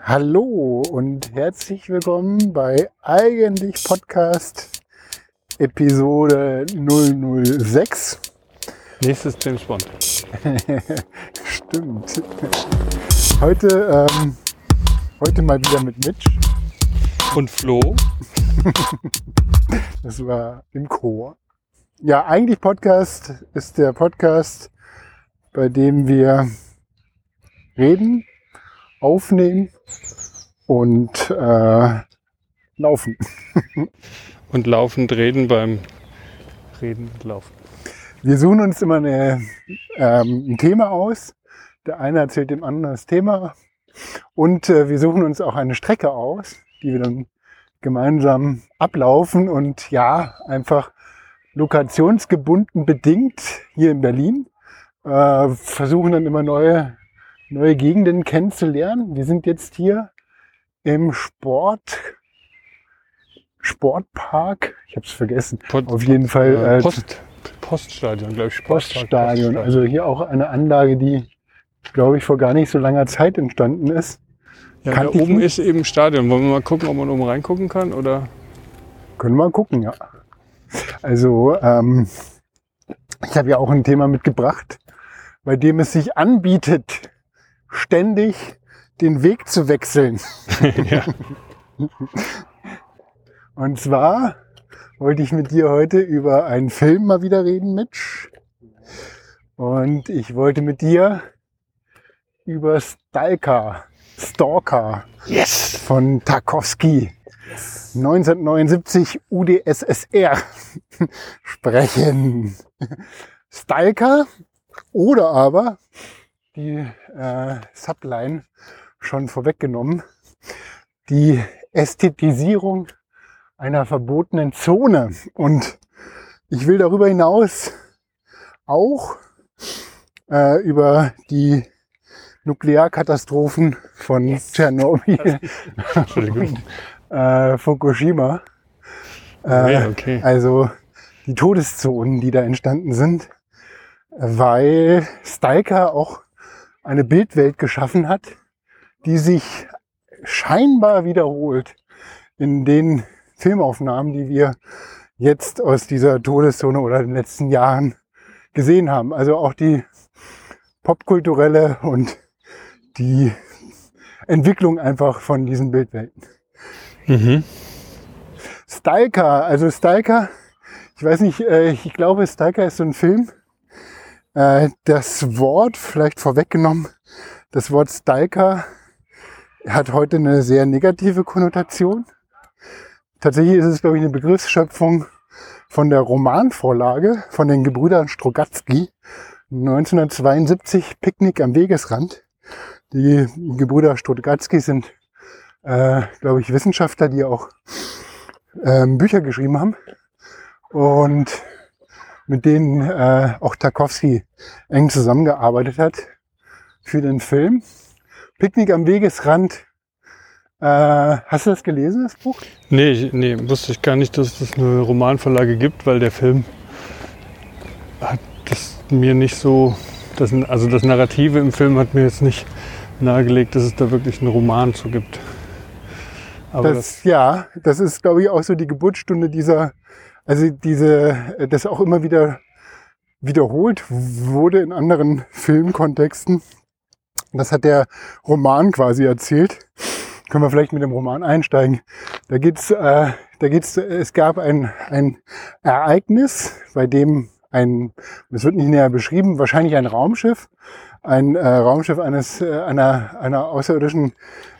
Hallo und herzlich willkommen bei Eigentlich Podcast Episode 006. Nächstes James Bond. Stimmt. Heute, ähm, heute mal wieder mit Mitch. Und Flo. Das war im Chor. Ja, eigentlich Podcast ist der Podcast, bei dem wir reden, aufnehmen und äh, laufen. Und laufend reden beim Reden und Laufen. Wir suchen uns immer eine, ähm, ein Thema aus. Der eine erzählt dem anderen das Thema. Und äh, wir suchen uns auch eine Strecke aus, die wir dann gemeinsam ablaufen und ja, einfach lokationsgebunden bedingt hier in Berlin. Äh, versuchen dann immer neue, neue Gegenden kennenzulernen. Wir sind jetzt hier im Sport, Sportpark. Ich habe es vergessen. Pod- Auf jeden Fall Äh, äh, Post, Poststadion, glaube ich. Poststadion. Also hier auch eine Anlage, die, glaube ich, vor gar nicht so langer Zeit entstanden ist. ja, da oben ist eben Stadion. Wollen wir mal gucken, ob man oben reingucken kann? Oder? Können wir mal gucken, ja. Also, ähm, ich habe ja auch ein Thema mitgebracht, bei dem es sich anbietet, ständig den Weg zu wechseln. ja. Und zwar wollte ich mit dir heute über einen Film mal wieder reden, Mitch. Und ich wollte mit dir über Stalker, Stalker Yes! von Tarkovsky 1979 UdSSR sprechen. Stalker oder aber die äh, Subline schon vorweggenommen, die Ästhetisierung einer verbotenen Zone. Und ich will darüber hinaus auch äh, über die Nuklearkatastrophen von Tschernobyl Entschuldigung. äh, Fukushima. Äh, Ja, okay. Also die Todeszonen, die da entstanden sind, weil Stalker auch eine Bildwelt geschaffen hat, die sich scheinbar wiederholt in den Filmaufnahmen, die wir jetzt aus dieser Todeszone oder in den letzten Jahren gesehen haben. Also auch die popkulturelle und die Entwicklung einfach von diesen Bildwelten. Mhm. Stalker, also Stalker, ich weiß nicht, äh, ich glaube, Stalker ist so ein Film. Äh, Das Wort, vielleicht vorweggenommen, das Wort Stalker hat heute eine sehr negative Konnotation. Tatsächlich ist es, glaube ich, eine Begriffsschöpfung von der Romanvorlage von den Gebrüdern Strogatzky 1972 Picknick am Wegesrand. Die Gebrüder Strogatzky sind, äh, glaube ich, Wissenschaftler, die auch ähm, Bücher geschrieben haben und mit denen äh, auch Tarkovsky eng zusammengearbeitet hat für den Film. Picknick am Wegesrand. Äh, hast du das gelesen, das Buch? Nee, ich- nee, wusste ich gar nicht, dass es eine Romanvorlage gibt, weil der Film hat das mir nicht so, das, also das Narrative im Film hat mir jetzt nicht nahegelegt, dass es da wirklich einen Roman zu gibt. Aber das, ja, das ist, glaube ich, auch so die Geburtsstunde dieser, also diese, äh, das auch immer wieder wiederholt wurde in anderen Filmkontexten. Das hat der Roman quasi erzählt. Können wir vielleicht mit dem Roman einsteigen. Da geht's, äh, da geht's, es gab ein, ein Ereignis, bei dem ein, es wird nicht näher beschrieben, wahrscheinlich ein Raumschiff, ein äh, Raumschiff eines, äh, einer, einer außerirdischen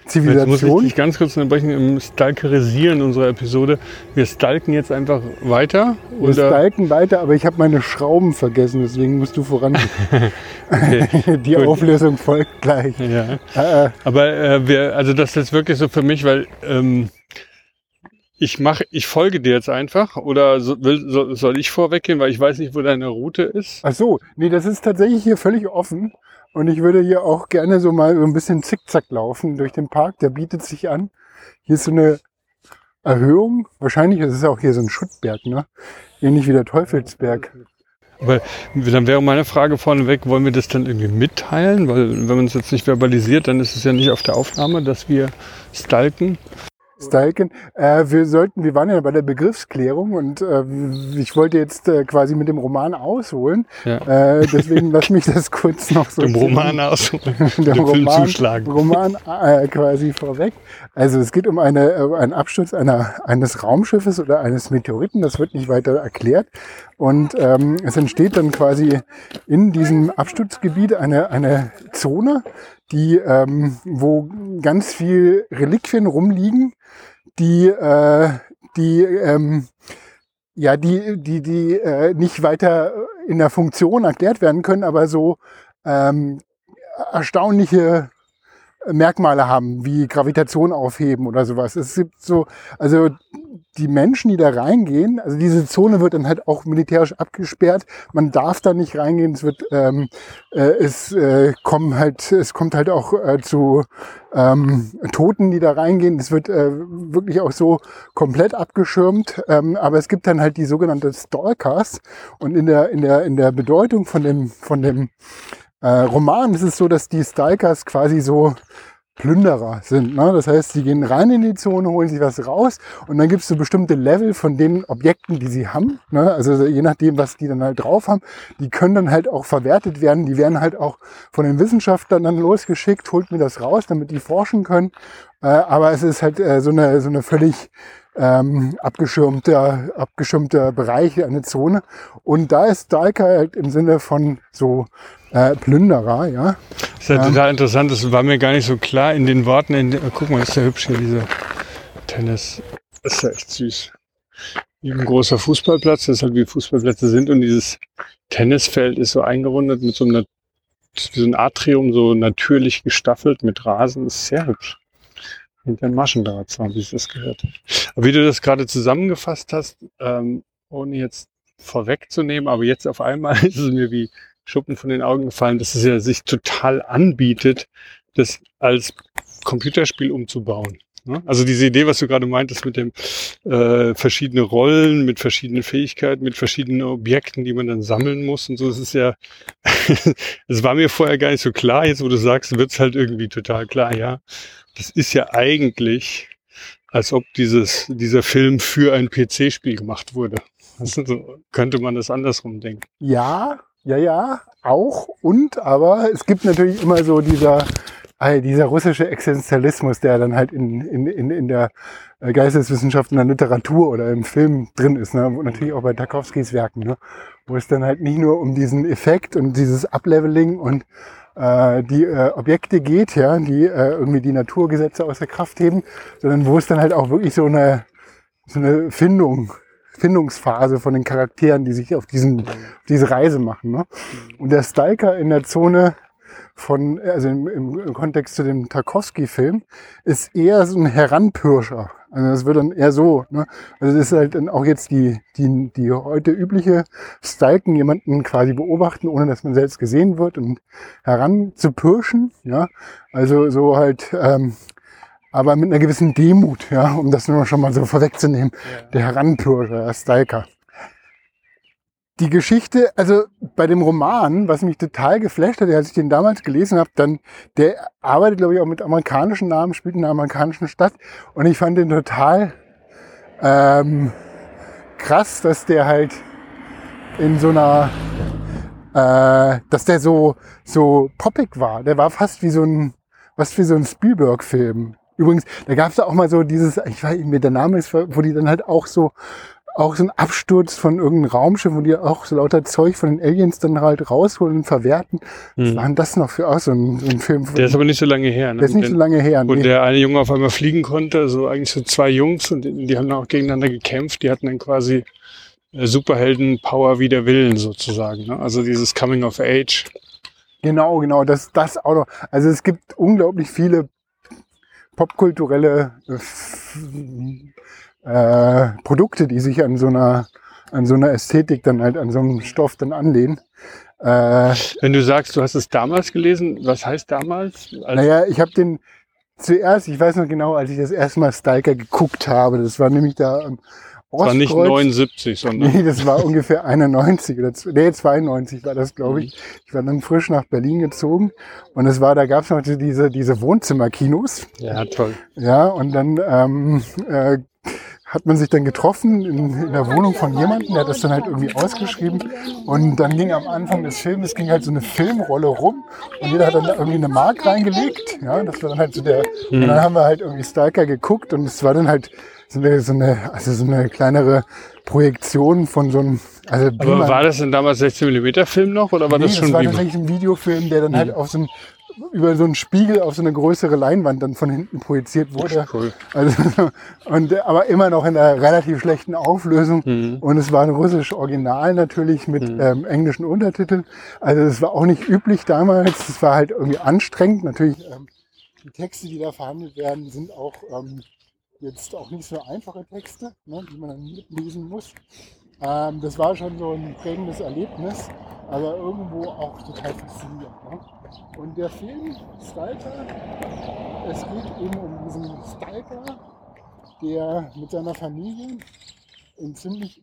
Jetzt muss ich Zivilisation. dich ganz kurz unterbrechen im Stalkerisieren unserer Episode. Wir stalken jetzt einfach weiter. Wir Oder? stalken weiter, aber ich habe meine Schrauben vergessen, deswegen musst du voran. Die Gut. Auflösung folgt gleich. Ja. Äh, äh, Aber äh, wir, also das ist jetzt wirklich so für mich, weil ähm, ich mache, ich folge dir jetzt einfach oder so, will, so, soll ich vorweggehen, weil ich weiß nicht, wo deine Route ist. ach so, nee, das ist tatsächlich hier völlig offen. Und ich würde hier auch gerne so mal so ein bisschen zickzack laufen durch den Park. Der bietet sich an. Hier ist so eine Erhöhung. Wahrscheinlich ist es auch hier so ein Schuttberg, ne? Ähnlich wie der Teufelsberg. Aber dann wäre meine Frage vorneweg, wollen wir das dann irgendwie mitteilen? Weil wenn man es jetzt nicht verbalisiert, dann ist es ja nicht auf der Aufnahme, dass wir stalken. Stalken. Äh, wir sollten, wir waren ja bei der Begriffsklärung und äh, ich wollte jetzt äh, quasi mit dem Roman ausholen. Ja. Äh, deswegen lass mich das kurz noch so. Dem Roman ausholen. dem Roman, zuschlagen. Roman äh, quasi vorweg. Also es geht um eine, äh, einen Absturz einer, eines Raumschiffes oder eines Meteoriten, das wird nicht weiter erklärt. Und ähm, es entsteht dann quasi in diesem Absturzgebiet eine, eine Zone, die, ähm, wo ganz viel Reliquien rumliegen, die, äh, die, ähm, ja, die, die, die äh, nicht weiter in der Funktion erklärt werden können, aber so ähm, erstaunliche Merkmale haben, wie Gravitation aufheben oder sowas. Es gibt so, also die Menschen, die da reingehen, also diese Zone wird dann halt auch militärisch abgesperrt. Man darf da nicht reingehen. Es wird, ähm, äh, es äh, kommen halt, es kommt halt auch äh, zu ähm, Toten, die da reingehen. Es wird äh, wirklich auch so komplett abgeschirmt. Ähm, aber es gibt dann halt die sogenannte Stalkers. Und in der in der in der Bedeutung von dem von dem äh, Roman ist es so, dass die Stalkers quasi so Plünderer sind. Ne? Das heißt, sie gehen rein in die Zone, holen sich was raus und dann gibt es so bestimmte Level von den Objekten, die sie haben. Ne? Also je nachdem, was die dann halt drauf haben, die können dann halt auch verwertet werden. Die werden halt auch von den Wissenschaftlern dann losgeschickt, holt mir das raus, damit die forschen können. Äh, aber es ist halt äh, so, eine, so eine völlig ähm, abgeschirmter, abgeschirmter Bereich, eine Zone. Und da ist Stalker halt im Sinne von so äh, Plünderer, ja. Das ist ja total interessant, das war mir gar nicht so klar in den Worten. In den, guck mal, ist ja hübsch hier, dieser Tennis. Das ist ja echt süß. Wie ein großer Fußballplatz, das ist halt wie Fußballplätze sind und dieses Tennisfeld ist so eingerundet mit so einem wie so ein Atrium, so natürlich gestaffelt mit Rasen, das ist sehr hübsch. Hinter ein Maschendrahtzaun, wie ich das gehört habe. Wie du das gerade zusammengefasst hast, ähm, ohne jetzt vorwegzunehmen, aber jetzt auf einmal ist es mir wie Schuppen von den Augen gefallen, dass es ja sich total anbietet, das als Computerspiel umzubauen. Ne? Also diese Idee, was du gerade meintest mit dem äh, verschiedene Rollen, mit verschiedenen Fähigkeiten, mit verschiedenen Objekten, die man dann sammeln muss und so, das ist ja, es war mir vorher gar nicht so klar, jetzt wo du sagst, wird's halt irgendwie total klar, ja. Das ist ja eigentlich, als ob dieses, dieser Film für ein PC-Spiel gemacht wurde. Also, so könnte man das andersrum denken. Ja, ja, ja, auch. Und, aber es gibt natürlich immer so dieser, äh, dieser russische Existenzialismus, der dann halt in, in, in, in der äh, Geisteswissenschaft, in der Literatur oder im Film drin ist. Ne? Und natürlich auch bei Tarkovskis Werken, ne? wo es dann halt nicht nur um diesen Effekt und dieses Upleveling und äh, die äh, Objekte geht, ja, die äh, irgendwie die Naturgesetze aus der Kraft heben, sondern wo es dann halt auch wirklich so eine, so eine Findung Findungsphase von den Charakteren, die sich auf diesen, auf diese Reise machen. Ne? Und der Stalker in der Zone von, also im, im Kontext zu dem Tarkovsky-Film, ist eher so ein Heranpirscher. Also das wird dann eher so. Ne? Also das ist halt dann auch jetzt die, die, die heute übliche Stalken, jemanden quasi beobachten, ohne dass man selbst gesehen wird und heranzupirschen. Ja? Also so halt ähm, aber mit einer gewissen Demut, ja, um das nur schon mal so vorwegzunehmen. Ja. Der Heranpirscher, der Stalker. Die Geschichte, also bei dem Roman, was mich total geflasht hat, als ich den damals gelesen habe, dann, der arbeitet, glaube ich, auch mit amerikanischen Namen, spielt in einer amerikanischen Stadt. Und ich fand den total ähm, krass, dass der halt in so einer, äh, dass der so, so poppig war. Der war fast wie so ein, was wie so ein Spielberg-Film. Übrigens, da gab es auch mal so dieses, ich weiß nicht mehr, der Name ist, wo die dann halt auch so, auch so ein Absturz von irgendeinem Raumschiff, wo die auch so lauter Zeug von den Aliens dann halt rausholen und verwerten. Was Hm. war denn das noch für auch so ein, so ein Film? Der ist aber nicht so lange her. Ne? Der ist nicht so lange her. Nee. der eine Junge auf einmal fliegen konnte, so eigentlich so zwei Jungs und die, die haben dann auch gegeneinander gekämpft. Die hatten dann quasi äh, Superhelden-Power wider Willen sozusagen. Ne? Also dieses Coming of Age. Genau, genau, das, das auch noch. Also es gibt unglaublich viele popkulturelle äh, äh, Produkte, die sich an so einer an so einer Ästhetik dann halt an so einem Stoff dann anlehnen. Äh, Wenn du sagst, du hast es damals gelesen, was heißt damals? Als, naja, ich habe den zuerst, ich weiß noch genau, als ich das erste Mal Stalker geguckt habe, das war nämlich da ähm, war nicht Ostkreuz. 79, sondern Nee, das war ungefähr 91 oder nee, 92 war das, glaube ich. Ich war dann frisch nach Berlin gezogen und es war, da gab es noch diese, diese Wohnzimmerkinos. ja toll. Ja, und dann ähm, äh, hat man sich dann getroffen in, in der Wohnung von jemandem, der hat das dann halt irgendwie ausgeschrieben. Und dann ging am Anfang des Films, ging halt so eine Filmrolle rum und jeder hat dann da irgendwie eine Mark reingelegt. Ja, das war dann halt so der, und dann haben wir halt irgendwie Stalker geguckt und es war dann halt so eine, so eine, also so eine kleinere Projektion von so einem, also Aber war das denn damals 16 mm Film noch oder war nee, das schon war Beamer? tatsächlich ein Videofilm, der dann halt auf so ein, über so einen Spiegel auf so eine größere Leinwand dann von hinten projiziert wurde. Cool. Also, und, aber immer noch in einer relativ schlechten Auflösung. Mhm. Und es war ein russisches Original natürlich mit ähm, englischen Untertiteln. Also es war auch nicht üblich damals. Es war halt irgendwie anstrengend. Natürlich, ähm, die Texte, die da verhandelt werden, sind auch ähm, jetzt auch nicht so einfache Texte, ne, die man dann mitlesen muss. Ähm, das war schon so ein prägendes Erlebnis, aber irgendwo auch total faszinierend. Ne? Und der Film Stalker, es geht eben um diesen Stalker, der mit seiner Familie in ziemlich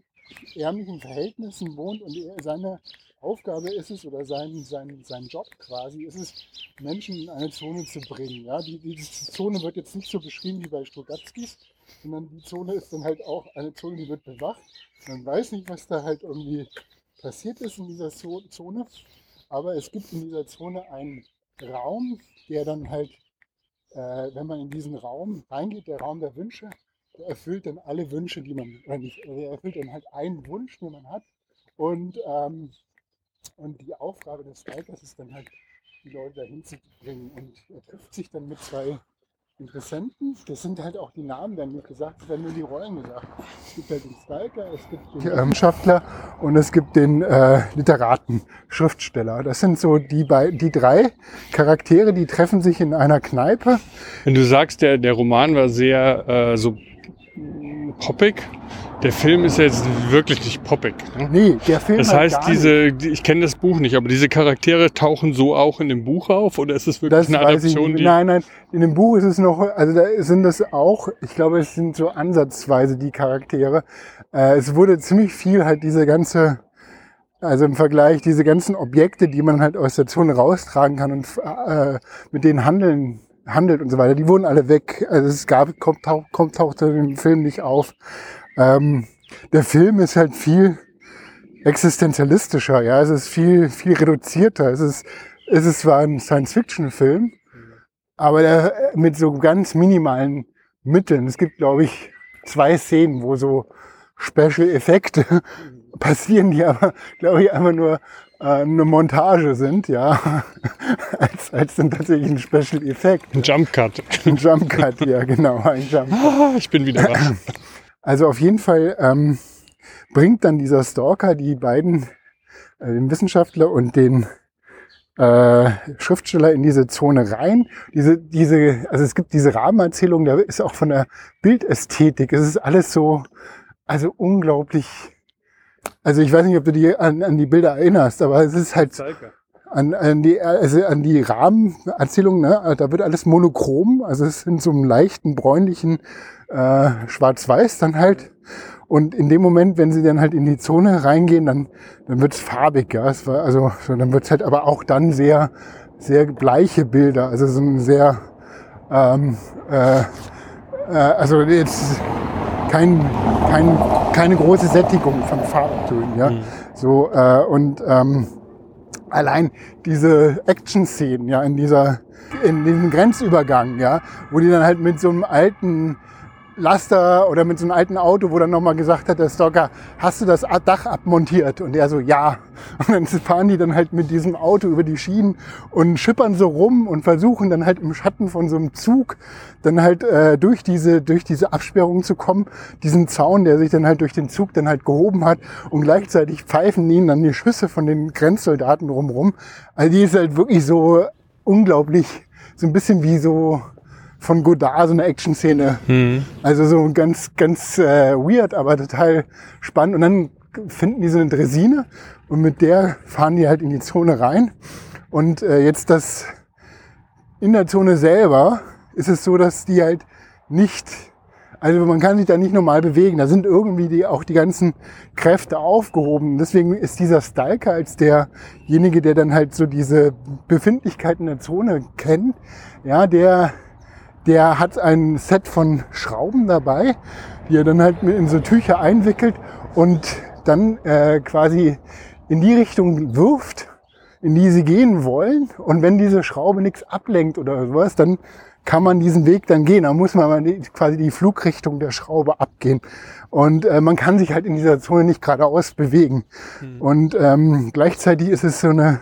ärmlichen Verhältnissen wohnt und seine Aufgabe ist es, oder sein, sein, sein Job quasi ist es, Menschen in eine Zone zu bringen. Ja? Die, die, diese Zone wird jetzt nicht so beschrieben wie bei Strugatskis, sondern die Zone ist dann halt auch eine Zone, die wird bewacht. Man weiß nicht, was da halt irgendwie passiert ist in dieser Zo- Zone, aber es gibt in dieser Zone einen Raum, der dann halt, äh, wenn man in diesen Raum reingeht, der Raum der Wünsche, der erfüllt dann alle Wünsche, die man, oder nicht, also er erfüllt dann halt einen Wunsch, den man hat. Und, ähm, und die Aufgabe des Stalkers ist dann halt, die Leute dahin zu bringen. Und er trifft sich dann mit zwei Interessenten. Das sind halt auch die Namen, werden nicht gesagt, es werden nur die Rollen gesagt. Es gibt halt den Stalker, es gibt den Wissenschaftler und es gibt den äh, Literaten, Schriftsteller. Das sind so die, bei, die drei Charaktere, die treffen sich in einer Kneipe. Wenn du sagst, der, der Roman war sehr äh, so poppig, der Film ist ja jetzt wirklich nicht poppig. Ne? Nee, der Film Das halt heißt, nicht. diese, die- ich kenne das Buch nicht, aber diese Charaktere tauchen so auch in dem Buch auf oder ist es wirklich Das eine weiß ich Adaption? nicht. Die, Nein, nein, in dem Buch ist es noch, also da sind es auch, ich glaube, es sind so ansatzweise die Charaktere. Äh, es wurde ziemlich viel halt diese ganze, also im Vergleich, diese ganzen Objekte, die man halt aus der Zone raustragen kann und äh, mit denen handeln, handelt und so weiter, die wurden alle weg. Also es gab, kommt, tauch, kommt tauchte im Film nicht auf. Ähm, der Film ist halt viel existenzialistischer, ja, es ist viel, viel reduzierter. Es ist, es ist zwar ein Science-Fiction-Film, aber der, mit so ganz minimalen Mitteln. Es gibt, glaube ich, zwei Szenen, wo so Special-Effekte passieren, die aber, glaube ich, einfach nur äh, eine Montage sind, ja, als, als dann tatsächlich ein Special-Effekt. ein Jump Cut. Ein Jump-Cut, ja, genau, ein Jump Ah, ich bin wieder wach. Also auf jeden Fall ähm, bringt dann dieser Stalker die beiden, äh, den Wissenschaftler und den äh, Schriftsteller in diese Zone rein. Diese, diese, also es gibt diese Rahmenerzählung, da ist auch von der Bildästhetik, es ist alles so, also unglaublich. Also ich weiß nicht, ob du dich an, an die Bilder erinnerst, aber es ist halt an, an die, also an die Rahmenerzählung, ne? da wird alles monochrom, also es sind so einem leichten bräunlichen äh, Schwarz-Weiß dann halt. Und in dem Moment, wenn sie dann halt in die Zone reingehen, dann, dann wird's farbig, ja. Es war, also so, dann wird's halt aber auch dann sehr, sehr bleiche Bilder, also so ein sehr, ähm, äh, äh, also jetzt kein, kein, keine große Sättigung von Farbtönen, ja. So, äh, und ähm, allein diese Action-Szenen, ja, in dieser, in diesem Grenzübergang, ja, wo die dann halt mit so einem alten Laster oder mit so einem alten Auto, wo dann nochmal gesagt hat, der Stalker, hast du das Dach abmontiert? Und er so, ja. Und dann fahren die dann halt mit diesem Auto über die Schienen und schippern so rum und versuchen dann halt im Schatten von so einem Zug dann halt äh, durch diese durch diese Absperrung zu kommen, diesen Zaun, der sich dann halt durch den Zug dann halt gehoben hat und gleichzeitig pfeifen ihnen dann die Schüsse von den Grenzsoldaten rumrum. Also die ist halt wirklich so unglaublich, so ein bisschen wie so von Godard so eine Action-Szene. Hm. Also so ganz, ganz äh, weird, aber total spannend. Und dann finden die so eine Dresine und mit der fahren die halt in die Zone rein. Und äh, jetzt das in der Zone selber ist es so, dass die halt nicht, Also man kann sich da nicht normal bewegen. Da sind irgendwie die, auch die ganzen Kräfte aufgehoben. Deswegen ist dieser Stalker als derjenige, der dann halt so diese Befindlichkeiten der Zone kennt, ja, der, der hat ein Set von Schrauben dabei, die er dann halt in so Tücher einwickelt und dann äh, quasi in die Richtung wirft, in die sie gehen wollen. Und wenn diese Schraube nichts ablenkt oder sowas, dann kann man diesen Weg dann gehen. Da muss man quasi die Flugrichtung der Schraube abgehen. Und äh, man kann sich halt in dieser Zone nicht geradeaus bewegen. Mhm. Und ähm, gleichzeitig ist es so eine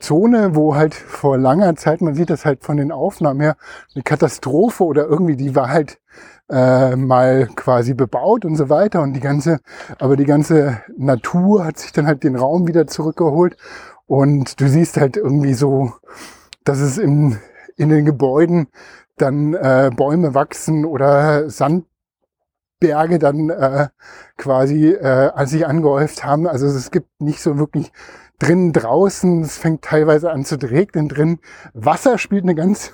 Zone, wo halt vor langer Zeit, man sieht das halt von den Aufnahmen her, eine Katastrophe oder irgendwie, die war halt äh, mal quasi bebaut und so weiter. Und die ganze, aber die ganze Natur hat sich dann halt den Raum wieder zurückgeholt. Und du siehst halt irgendwie so, dass es im in den Gebäuden dann äh, Bäume wachsen oder Sandberge dann äh, quasi äh, sich angehäuft haben. Also es gibt nicht so wirklich drinnen, draußen. Es fängt teilweise an zu regnen drin. Wasser spielt eine ganz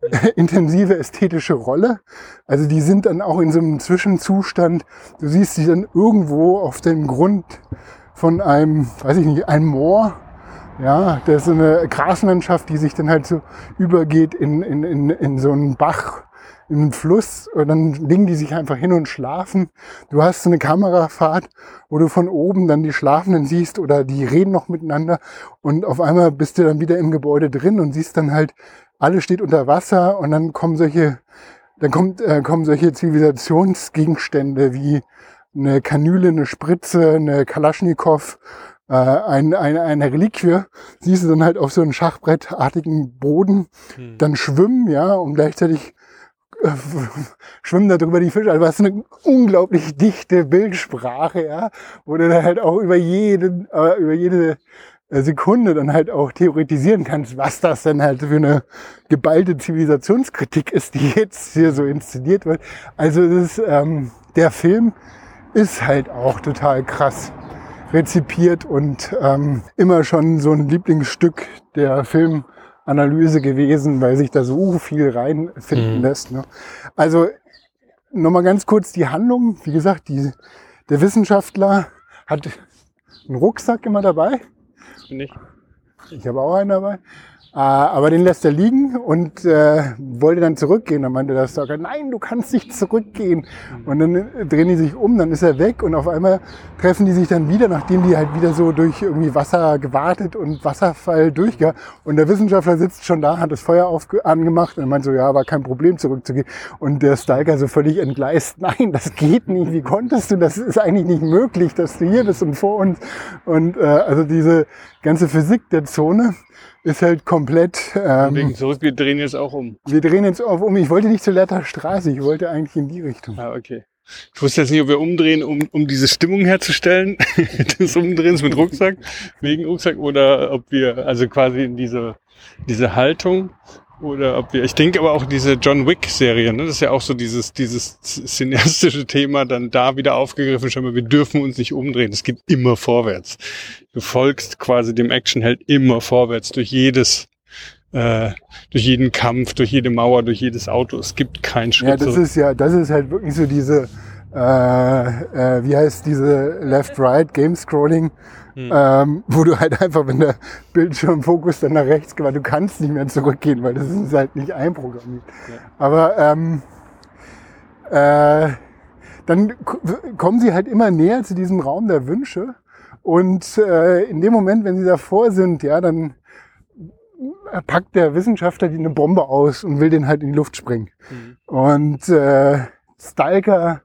intensive ästhetische Rolle. Also die sind dann auch in so einem Zwischenzustand. Du siehst sie dann irgendwo auf dem Grund von einem, weiß ich nicht, einem Moor ja, das ist eine Graslandschaft, die sich dann halt so übergeht in, in, in, in so einen Bach, in einen Fluss und dann legen die sich einfach hin und schlafen. Du hast so eine Kamerafahrt, wo du von oben dann die Schlafenden siehst oder die reden noch miteinander und auf einmal bist du dann wieder im Gebäude drin und siehst dann halt, alles steht unter Wasser und dann kommen solche, dann kommt, äh, kommen solche Zivilisationsgegenstände wie eine Kanüle, eine Spritze, eine Kalaschnikow äh, ein, ein, eine Reliquie, siehst du dann halt auf so einem Schachbrettartigen Boden hm. dann schwimmen, ja, und gleichzeitig schwimmen da drüber die Fische. Also was eine unglaublich dichte Bildsprache, ja, wo du dann halt auch über jeden, äh, über jede äh, Sekunde dann halt auch theoretisieren kannst, was das denn halt für eine geballte Zivilisationskritik ist, die jetzt hier so inszeniert wird. Also das ist, ähm, der Film ist halt auch total krass rezipiert und ähm, immer schon so ein Lieblingsstück der Filmanalyse gewesen, weil sich da so viel reinfinden mhm. lässt. Ne? Also nochmal ganz kurz die Handlung. Wie gesagt, die, der Wissenschaftler hat einen Rucksack immer dabei. Nicht. Ich habe auch einen dabei. Äh, aber den lässt er liegen und äh, wollte dann zurückgehen. Dann meinte der Stalker, nein, du kannst nicht zurückgehen. Und dann äh, drehen die sich um, dann ist er weg und auf einmal treffen die sich dann wieder, nachdem die halt wieder so durch irgendwie Wasser gewartet und Wasserfall durchgegangen. Und der Wissenschaftler sitzt schon da, hat das Feuer angemacht und meint so, ja, war kein Problem zurückzugehen. Und der Stalker so völlig entgleist, nein, das geht nicht, wie konntest du, das ist eigentlich nicht möglich, dass du hier bist und vor uns. Und äh, also diese ganze Physik der Zone ist halt komplett. Ähm, zurück, wir drehen jetzt auch um. Wir drehen jetzt auch um. Ich wollte nicht zur Letter Straße, ich wollte eigentlich in die Richtung. Ah, okay. Ich wusste jetzt nicht, ob wir umdrehen, um, um diese Stimmung herzustellen, des Umdrehens mit Rucksack, wegen Rucksack, oder ob wir also quasi in diese, diese Haltung oder ob wir, ich denke aber auch diese John Wick-Serie, ne? das ist ja auch so dieses, dieses cineastische Thema dann da wieder aufgegriffen. Schau mal, wir dürfen uns nicht umdrehen. Es geht immer vorwärts. Du folgst quasi dem Actionheld immer vorwärts durch jedes, äh, durch jeden Kampf, durch jede Mauer, durch jedes Auto. Es gibt keinen Schritt. Ja, das ist ja, das ist halt wirklich so diese, äh, äh, wie heißt diese Left-Right-Game-Scrolling hm. Ähm, wo du halt einfach, wenn der Bildschirmfokus dann nach rechts geht, du kannst nicht mehr zurückgehen, weil das ist halt nicht einprogrammiert. Ja. Aber ähm, äh, dann kommen sie halt immer näher zu diesem Raum der Wünsche. Und äh, in dem Moment, wenn sie davor sind, ja, dann packt der Wissenschaftler die eine Bombe aus und will den halt in die Luft springen. Mhm. Und äh, Stalker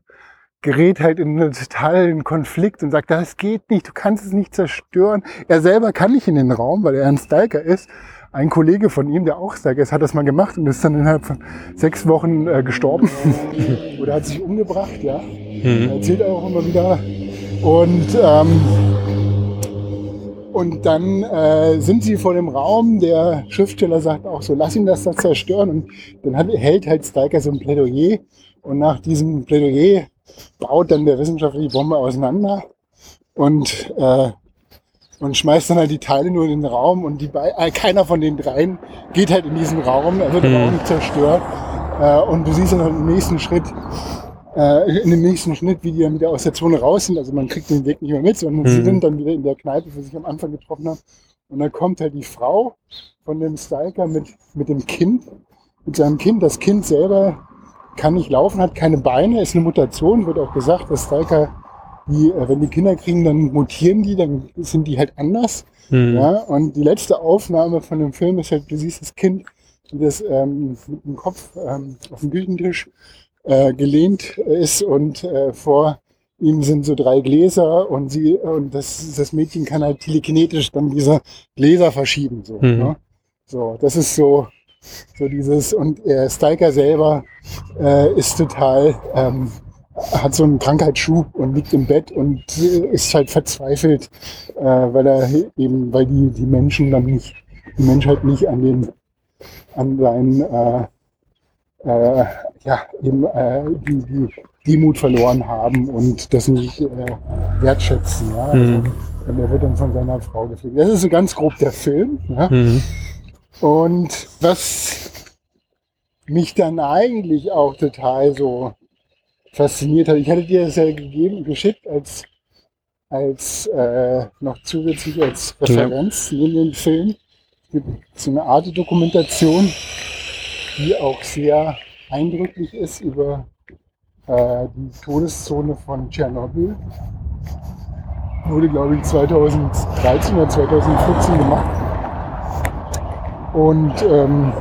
gerät halt in einen totalen Konflikt und sagt, das geht nicht, du kannst es nicht zerstören. Er selber kann nicht in den Raum, weil er ein Stalker ist. Ein Kollege von ihm, der auch Stalker ist, hat das mal gemacht und ist dann innerhalb von sechs Wochen äh, gestorben. Oder hat sich umgebracht, ja. Mhm. Erzählt er auch immer wieder. Und, ähm, und dann äh, sind sie vor dem Raum. Der Schriftsteller sagt auch so, lass ihn das da zerstören. Und dann hat, hält halt Stalker so ein Plädoyer. Und nach diesem Plädoyer baut dann der Wissenschaftler die Bombe auseinander und, äh, und schmeißt dann halt die Teile nur in den Raum und die äh, keiner von den dreien geht halt in diesen Raum, er wird mhm. aber auch nicht zerstört. Äh, und du siehst dann halt im nächsten Schritt, äh, in dem nächsten Schnitt, wie die dann wieder aus der Zone raus sind. Also man kriegt den Weg nicht mehr mit, sondern Mhm. sie sind dann wieder in der Kneipe, wo sie sich am Anfang getroffen haben. Und dann kommt halt die Frau von dem Stalker mit, mit dem Kind, mit seinem Kind. Das Kind selber kann nicht laufen, hat keine Beine, ist eine Mutation, wird auch gesagt, dass Stalker, die, äh, wenn die Kinder kriegen, dann mutieren die, dann sind die halt anders. Mhm. Ja, und die letzte Aufnahme von dem Film ist halt, du siehst das Kind, das ähm, mit dem Kopf ähm, auf dem Küchentisch äh, gelehnt ist und äh, vor ihm sind so drei Gläser und sie und das, das Mädchen kann halt telekinetisch dann diese Gläser verschieben. So, Mhm. ne? so das ist so, so dieses und äh, Steiker selber äh, ist total ähm, hat so einen Krankheitsschub und liegt im Bett und äh, ist halt verzweifelt, äh, weil er eben, weil die, die Menschen dann nicht, die Menschheit nicht an den, an seinen, äh, äh, ja, eben, äh, die, die Demut verloren haben und das nicht äh, wertschätzen. Ja? Also, Mhm. Und er wird dann von seiner Frau gepflegt. Das ist so ganz grob der Film. Ja? Mhm. Und was mich dann eigentlich auch total so fasziniert hat, ich hatte dir das ja gegeben, geschickt als, als äh, noch zusätzlich als Referenz neben dem Film. Es gibt so eine Art Dokumentation, die auch sehr eindrücklich ist über äh, die Todeszone von Tschernobyl. Wurde, glaube ich, 2013 oder 2014 gemacht. Und ähm,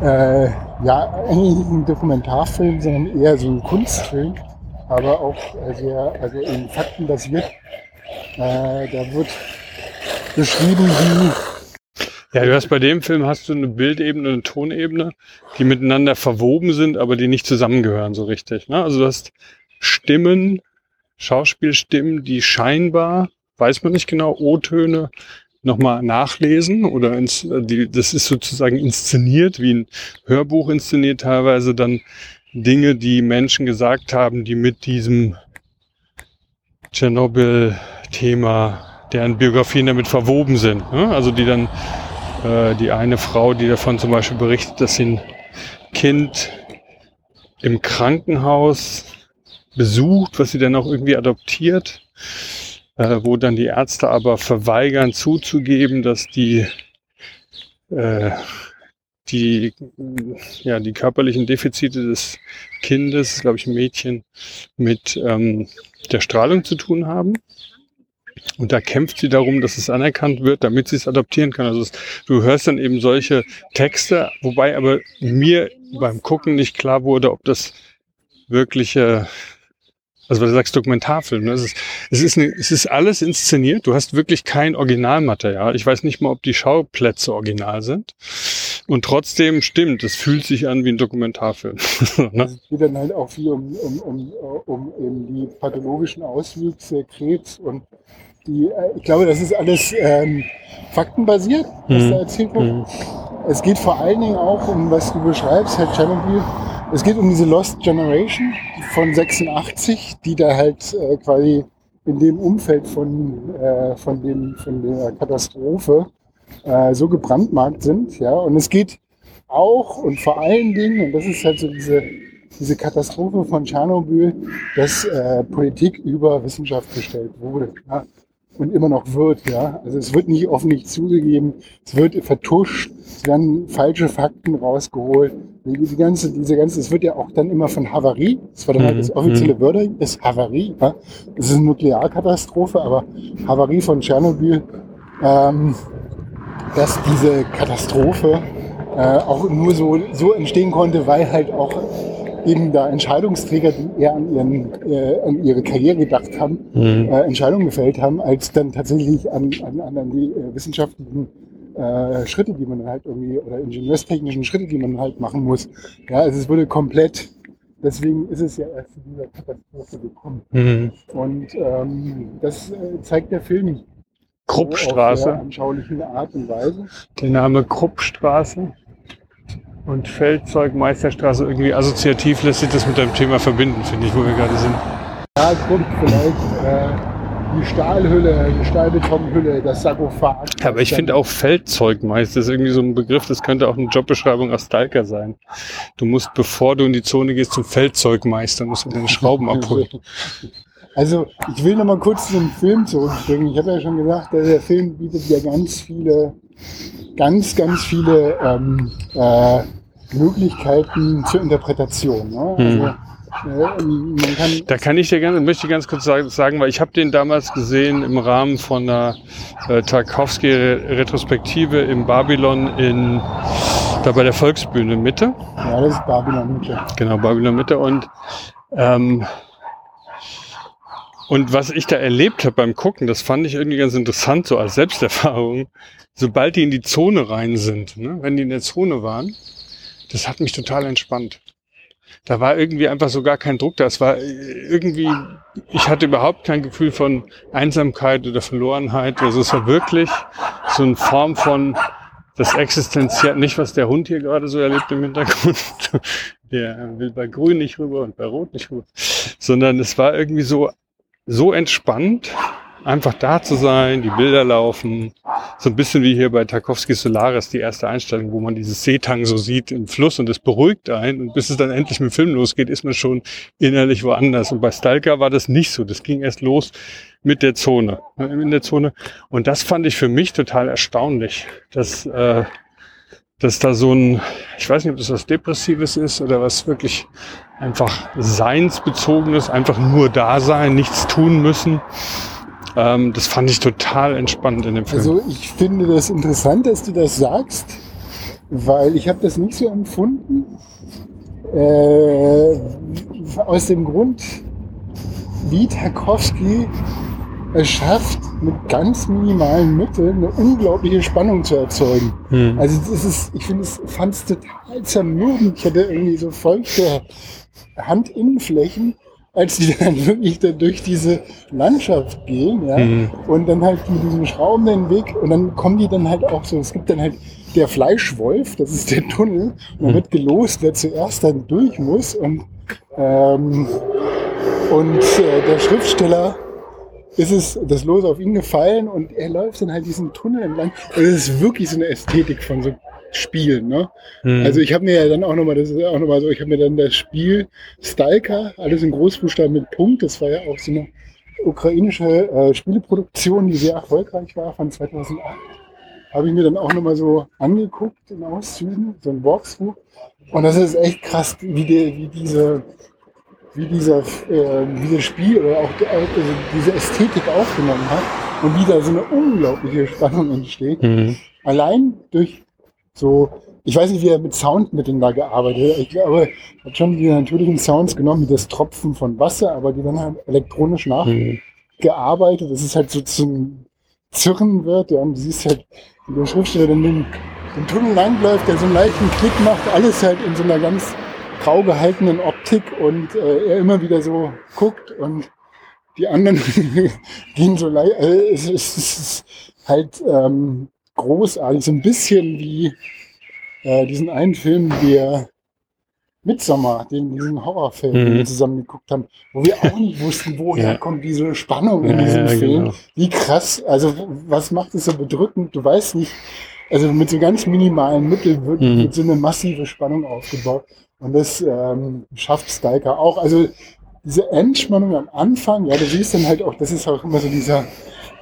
äh, ja, eigentlich nicht ein Dokumentarfilm, sondern eher so ein Kunstfilm, aber auch sehr, also in Fakten basiert. Äh, da wird beschrieben, wie Ja, du hast bei dem Film hast du eine Bildebene und eine Tonebene, die miteinander verwoben sind, aber die nicht zusammengehören so richtig. Ne? Also du hast Stimmen, Schauspielstimmen, die scheinbar, weiß man nicht genau, O-Töne nochmal nachlesen oder ins, die, das ist sozusagen inszeniert, wie ein Hörbuch inszeniert, teilweise dann Dinge, die Menschen gesagt haben, die mit diesem Tschernobyl-Thema, deren Biografien damit verwoben sind. Ne? Also die dann äh, die eine Frau, die davon zum Beispiel berichtet, dass sie ein Kind im Krankenhaus besucht, was sie dann auch irgendwie adoptiert, äh, wo dann die Ärzte aber verweigern zuzugeben, dass die äh, die, ja, die körperlichen Defizite des Kindes, glaube ich, Mädchen, mit ähm, der Strahlung zu tun haben. Und da kämpft sie darum, dass es anerkannt wird, damit sie es adoptieren kann. Also es, du hörst dann eben solche Texte, wobei aber mir beim Gucken nicht klar wurde, ob das wirkliche, also weil du sagst Dokumentarfilm, ne? es, ist, es, ist eine, es ist alles inszeniert, du hast wirklich kein Originalmaterial. Ich weiß nicht mal, ob die Schauplätze original sind. Und trotzdem stimmt, es fühlt sich an wie ein Dokumentarfilm. ne? es geht dann halt auch viel um, um, um, um eben die pathologischen Auswüchse, Krebs und die, äh, ich glaube, das ist alles ähm, faktenbasiert, was Mhm. da erzählt wird. Mhm. Es geht vor allen Dingen auch um, was du beschreibst, Herr Tschernobyl. Es geht um diese Lost Generation von 86, die da halt äh, quasi in dem Umfeld von, äh, von, dem, von der Katastrophe äh, so gebrandmarkt sind. Ja? Und es geht auch und vor allen Dingen, und das ist halt so diese, diese Katastrophe von Tschernobyl, dass äh, Politik über Wissenschaft gestellt wurde. Ja? Und immer noch wird, ja. Also es wird nicht offentlich zugegeben, es wird vertuscht, es werden falsche Fakten rausgeholt. Die, die ganze, diese ganze, es wird ja auch dann immer von Havarie, das war dann halt Mhm, das offizielle Wording, ist Havarie, ja. Es ist eine Nuklearkatastrophe, aber Havarie von Tschernobyl, ähm, dass diese Katastrophe äh, auch nur so, so entstehen konnte, weil halt auch eben da Entscheidungsträger, die eher an, ihren, äh, an ihre Karriere gedacht haben, Mhm. äh, Entscheidungen gefällt haben, als dann tatsächlich an, an, an an die äh, wissenschaftlichen äh, Schritte, die man halt irgendwie, oder ingenieurstechnischen Schritte, die man halt machen muss. Ja, also es wurde komplett, deswegen ist es ja erst zu dieser Katastrophe gekommen. Mhm. Und ähm, das äh, zeigt der Film so auf sehr Kruppstraße, anschaulichen Art und Weise. der Name Kruppstraße und Feldzeugmeisterstraße irgendwie assoziativ lässt sich das mit deinem Thema verbinden, finde ich, wo wir gerade sind. Ja, Grund vielleicht, äh, die Stahlhülle, die Stahlbetonhülle, das Sarkophag. Ja, aber ich finde auch Feldzeugmeister ist irgendwie so ein Begriff, das könnte auch eine Jobbeschreibung aus Stalker sein. Du musst, bevor du in die Zone gehst, zum Feldzeugmeister, musst du deine Schrauben abholen. Also ich will noch mal kurz zum Film zurückspringen. Ich habe ja schon gesagt, der Film bietet ja ganz viele, ganz, ganz viele ähm, äh, Möglichkeiten zur Interpretation. Ne? Also, Mhm. äh, kann, Da kann ich dir ganz, möchte ich ganz kurz sagen, weil ich habe den damals gesehen im Rahmen von einer äh, Tarkovsky-Retrospektive im Babylon in da bei der Volksbühne Mitte. ja, das ist Babylon Mitte. Genau, Babylon Mitte. Und, ähm, und was ich da erlebt habe beim Gucken, das fand ich irgendwie ganz interessant, so als Selbsterfahrung. Sobald die in die Zone rein sind, ne, wenn die in der Zone waren, das hat mich total entspannt. Da war irgendwie einfach so gar kein Druck da. Es war irgendwie, ich hatte überhaupt kein Gefühl von Einsamkeit oder Verlorenheit. Also es war wirklich so eine Form von das Existenziell, nicht was der Hund hier gerade so erlebt im Hintergrund. Der will bei Grün nicht rüber und bei Rot nicht rüber. Sondern es war irgendwie so, so entspannt, einfach da zu sein, die Bilder laufen. So ein bisschen wie hier bei Tarkovsky Solaris, die erste Einstellung, wo man dieses Seetang so sieht im Fluss und es beruhigt einen. Und bis es dann endlich mit dem Film losgeht, ist man schon innerlich woanders. Und bei Stalker war das nicht so. Das ging erst los mit der Zone, in der Zone. Und das fand ich für mich total erstaunlich, dass, äh, dass da so ein, ich weiß nicht, ob das was Depressives ist oder was wirklich einfach Seinsbezogenes, einfach nur da sein, nichts tun müssen. Ähm, das fand ich total entspannt in dem Film. Also ich finde das interessant, dass du das sagst, weil ich habe das nicht so empfunden. Äh, aus dem Grund, wie Tarkovsky es schafft, mit ganz minimalen Mitteln eine unglaubliche Spannung zu erzeugen. Hm. Also das ist, ich finde es, fand es total zermürbend. Ich hatte irgendwie so feuchte Handinnenflächen, als die dann wirklich da durch diese Landschaft gehen, ja. Mhm. Und dann halt mit diesem Schrauben den Weg und dann kommen die dann halt auch so, es gibt dann halt der Fleischwolf, das ist der Tunnel, und dann wird gelost, wer zuerst dann durch muss und, ähm, und äh, der Schriftsteller ist es das Los auf ihn gefallen und er läuft dann halt diesen Tunnel entlang und es ist wirklich so eine Ästhetik von so Spielen, ne? Hm. Also ich habe mir ja dann auch nochmal, das ist auch nochmal so, ich habe mir dann das Spiel Stalker, alles in Großbuchstaben mit Punkt, das war ja auch so eine ukrainische äh, Spieleproduktion, die sehr erfolgreich war von 2008. Habe ich mir dann auch nochmal so angeguckt in Auszügen, so ein Walkthrough. Und das ist echt krass, wie, die, wie diese wie dieser äh, wie das Spiel oder auch also diese Ästhetik aufgenommen hat und wie da so eine unglaubliche Spannung entsteht. Hm. Allein durch so, ich weiß nicht, wie er mit Soundmitteln da gearbeitet hat. Ich glaube, er hat schon die natürlichen Sounds genommen, wie das Tropfen von Wasser, aber die dann halt elektronisch Hm. nachgearbeitet, dass es halt so zum Zirren wird. Ja, und du siehst halt, wie der Schriftsteller dann den, den Tunnel langläuft, der so einen leichten Klick macht, alles halt in so einer ganz grau gehaltenen Optik und äh, er immer wieder so guckt und die anderen gehen so leicht. Also es, ist- es ist halt ähm, großartig, so ein bisschen wie äh, diesen einen Film, der Midsommar, den diesen Horrorfilm, den wir Mhm. zusammen geguckt haben, wo wir auch nicht wussten, woher Ja. kommt diese Spannung in Ja, diesem ja, Film. genau. Wie krass, also was macht es so bedrückend? Du weißt nicht, also mit so ganz minimalen Mitteln wird, Mhm. wird so eine massive Spannung aufgebaut. Und das ähm, schafft Stalker auch. Also diese Endspannung am Anfang, ja, du siehst dann halt auch, das ist auch immer so dieser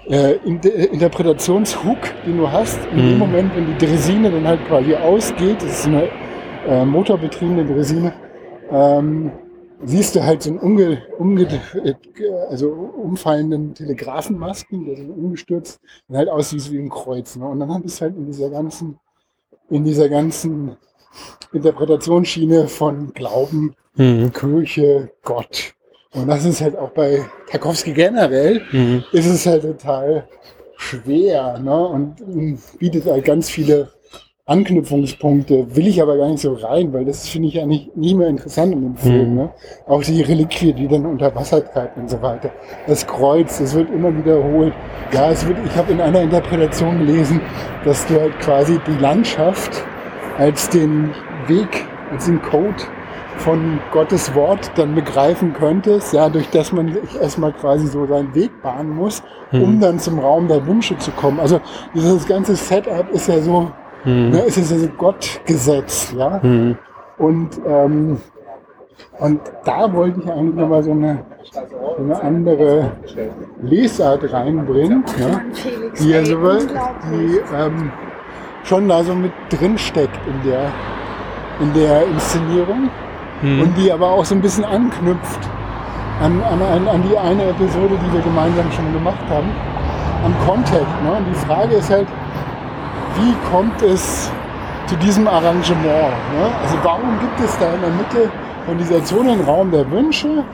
äh, Inter Interpretationshook, den du hast. In dem Mhm. Moment, wenn die Dresine dann halt quasi ausgeht, das ist eine äh, motorbetriebene Dresine, ähm, siehst du halt so einen umge, umge, äh, also umfallenden Telegrafenmasken, der so umgestürzt und halt aussieht wie ein Kreuz. Ne? Und dann bist du halt in dieser ganzen, in dieser ganzen Interpretationsschiene von Glauben, Hm. Kirche, Gott. Und das ist halt auch bei Tarkovsky generell, Hm. ist es halt total schwer ne? und ähm, bietet halt ganz viele Anknüpfungspunkte. Will ich aber gar nicht so rein, weil das finde ich ja nicht, nicht mehr interessant in dem Film. Mhm. Ne? Auch die Reliquie, die dann unter Wasser treibt und so weiter. Das Kreuz, das wird immer wiederholt. Ja, es wird, ich habe in einer Interpretation gelesen, dass du halt quasi die Landschaft als den Weg, als den Code von Gottes Wort dann begreifen könntest, ja, durch das man sich erstmal quasi so seinen Weg bahnen muss, um dann zum Raum der Wünsche zu kommen. Also dieses ganze Setup ist ja so, ne, ist ja so Gottgesetz, ja. Und, ähm, und da wollte ich eigentlich nochmal so eine, so eine andere Lesart reinbringen, ja, die ja so, die ähm, schon da so mit drin steckt in der, in der Inszenierung und die aber auch so ein bisschen anknüpft an, an, an, die eine Episode, die wir gemeinsam schon gemacht haben, am Contact. Ne? Und die Frage ist halt, wie kommt es zu diesem Arrangement? Ne? Also warum gibt es da in der Mitte von dieser Zone einen Raum der Wünsche?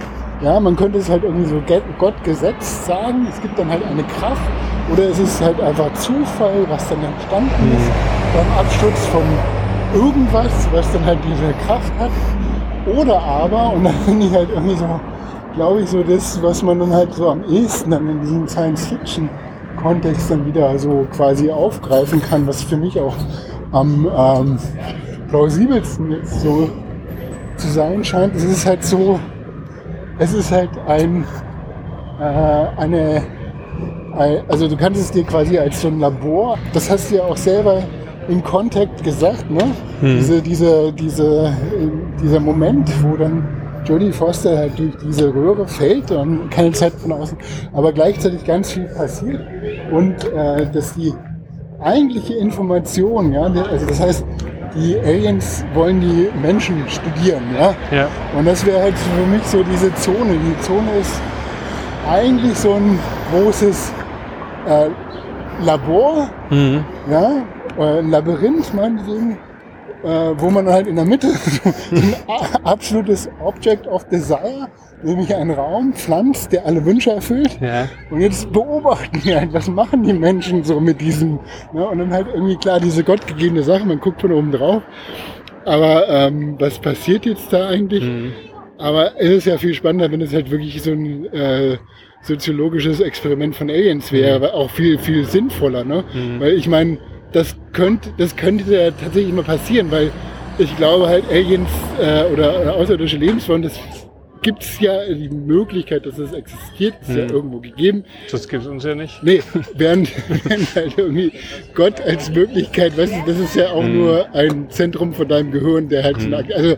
Ja, man könnte es halt irgendwie so Gott gesetzt sagen. Es gibt dann halt eine Kraft oder es ist halt einfach Zufall, was dann entstanden ist beim Absturz von irgendwas, was dann halt diese Kraft hat. Oder aber, und da finde ich halt irgendwie so, glaube ich, so das, was man dann halt so am ehesten dann in diesem Science-Fiction-Kontext dann wieder so quasi aufgreifen kann, was für mich auch am ähm, plausibelsten jetzt so zu sein scheint. Es ist halt so, es ist halt ein, äh, eine, ein, also du kannst es dir quasi als so ein Labor, das hast du ja auch selber in Contact gesagt, ne? Diese, diese, diese, äh, dieser Moment, wo dann Jodie Foster halt durch diese Röhre fällt und keine Zeit von außen, aber gleichzeitig ganz viel passiert und äh, dass die eigentliche Information, ja, also das heißt, die Aliens wollen die Menschen studieren, ja, Ja. und das wäre halt für mich so diese Zone. Die Zone ist eigentlich so ein großes äh, Labor, Mhm. ja, ein Labyrinth meinetwegen, äh, wo man halt in der Mitte ein absolutes Object of Desire, nämlich einen Raum pflanzt, der alle Wünsche erfüllt. Ja. Und jetzt beobachten wir halt, was machen die Menschen so mit diesem, ne? und dann halt irgendwie klar diese gottgegebene Sache, man guckt von oben drauf. Aber ähm, was passiert jetzt da eigentlich? Mhm. Aber es ist ja viel spannender, wenn es halt wirklich so ein äh, soziologisches Experiment von Aliens wäre, aber auch viel, viel sinnvoller, ne? Weil ich meine, das könnte, das könnte ja tatsächlich mal passieren, weil ich glaube halt Aliens äh, oder, oder außerirdische Lebensformen, das gibt es ja die Möglichkeit, dass es existiert, ist ja irgendwo gegeben. Das gibt es uns ja nicht. Nee, während, während halt irgendwie Gott als Möglichkeit, weißt du, das ist ja auch nur ein Zentrum von deinem Gehirn, der halt, so eine- also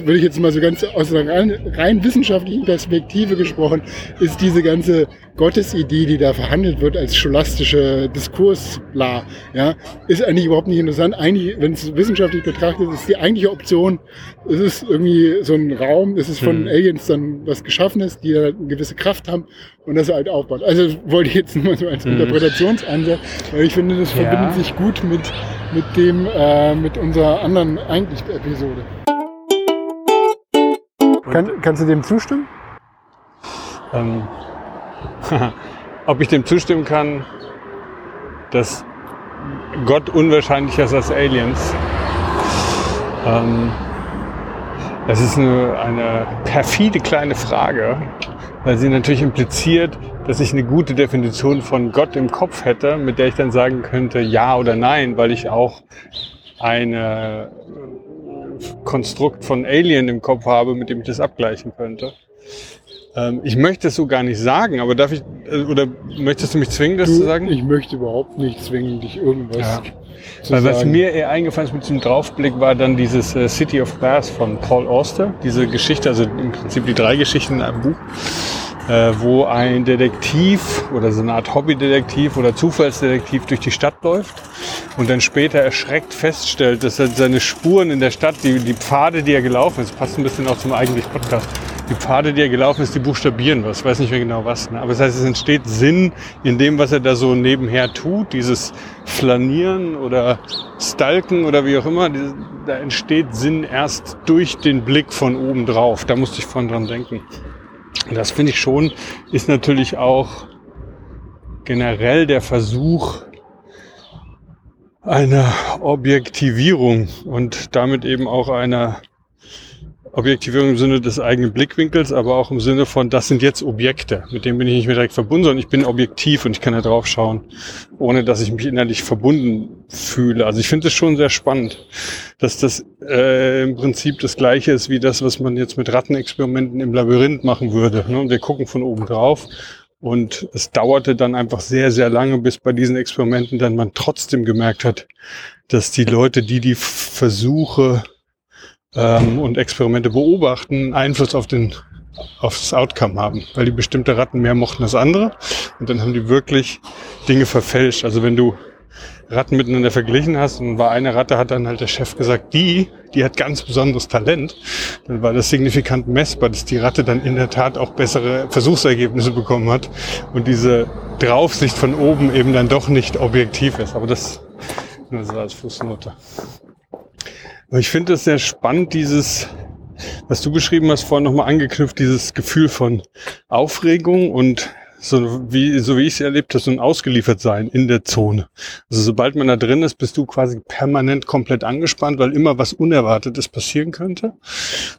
würde ich jetzt mal so ganz aus einer rein, rein wissenschaftlichen Perspektive gesprochen, ist diese ganze Gottesidee, die da verhandelt wird als scholastische Diskurs, bla, ja, ist eigentlich überhaupt nicht interessant. Eigentlich, wenn es wissenschaftlich betrachtet, ist die eigentliche Option, es ist irgendwie so ein Raum, es ist von Aliens dann was Geschaffenes, die halt eine gewisse Kraft haben und das halt aufbaut. Also wollte ich jetzt nur mal so als Interpretationsansatz, weil ich finde, das Ja. verbindet sich gut mit, mit dem, äh, mit unserer anderen eigentlich Episode. Kann, kannst du dem zustimmen? Ähm, ob ich dem zustimmen kann, dass Gott unwahrscheinlicher ist als Aliens. Ähm, das ist eine, eine perfide kleine Frage, weil sie natürlich impliziert, dass ich eine gute Definition von Gott im Kopf hätte, mit der ich dann sagen könnte ja oder nein, weil ich auch eine Konstrukt von Alien im Kopf habe, mit dem ich das abgleichen könnte. Ähm, ich möchte es so gar nicht sagen, aber darf ich, äh, oder möchtest du mich zwingen, das zu sagen? Ich möchte überhaupt nicht zwingen, dich irgendwas Ja. zu Weil was sagen. mir eher eingefallen ist mit diesem Draufblick, war dann dieses äh, City of Glass von Paul Auster. Diese Geschichte, also im Prinzip die drei Geschichten in einem Buch, wo ein Detektiv oder so eine Art Hobbydetektiv oder Zufallsdetektiv durch die Stadt läuft und dann später erschreckt feststellt, dass seine Spuren in der Stadt, die, die Pfade, die er gelaufen ist, passt ein bisschen auch zum eigentlichen Podcast, die Pfade, die er gelaufen ist, die buchstabieren was. Ich weiß nicht mehr genau was. Ne? Aber das heißt, es entsteht Sinn in dem, was er da so nebenher tut. Dieses Flanieren oder Stalken oder wie auch immer. Da entsteht Sinn erst durch den Blick von oben drauf. Da musste ich vorhin dran denken. Das finde ich schon, ist natürlich auch generell der Versuch einer Objektivierung und damit eben auch einer Objektivierung im Sinne des eigenen Blickwinkels, aber auch im Sinne von, das sind jetzt Objekte, mit denen bin ich nicht mehr direkt verbunden, sondern ich bin objektiv und ich kann da drauf schauen, ohne dass ich mich innerlich verbunden fühle. Also ich finde es schon sehr spannend, dass das äh, im Prinzip das gleiche ist wie das, was man jetzt mit Rattenexperimenten im Labyrinth machen würde. Ne? Und wir gucken von oben drauf und es dauerte dann einfach sehr, sehr lange, bis bei diesen Experimenten dann man trotzdem gemerkt hat, dass die Leute, die die Versuche ähm, und Experimente beobachten, Einfluss auf den aufs Outcome haben, weil die bestimmte Ratten mehr mochten als andere und dann haben die wirklich Dinge verfälscht. Also wenn du Ratten miteinander verglichen hast und bei einer Ratte hat dann halt der Chef gesagt, die, die hat ganz besonderes Talent, dann war das signifikant messbar, dass die Ratte dann in der Tat auch bessere Versuchsergebnisse bekommen hat und diese Draufsicht von oben eben dann doch nicht objektiv ist. Aber das nur so als Fußnote. Ich finde es sehr spannend, dieses, was du beschrieben hast, vorhin nochmal angeknüpft, dieses Gefühl von Aufregung und so wie, so wie ich es erlebt habe, so ein Ausgeliefertsein in der Zone. Also sobald man da drin ist, bist du quasi permanent komplett angespannt, weil immer was Unerwartetes passieren könnte.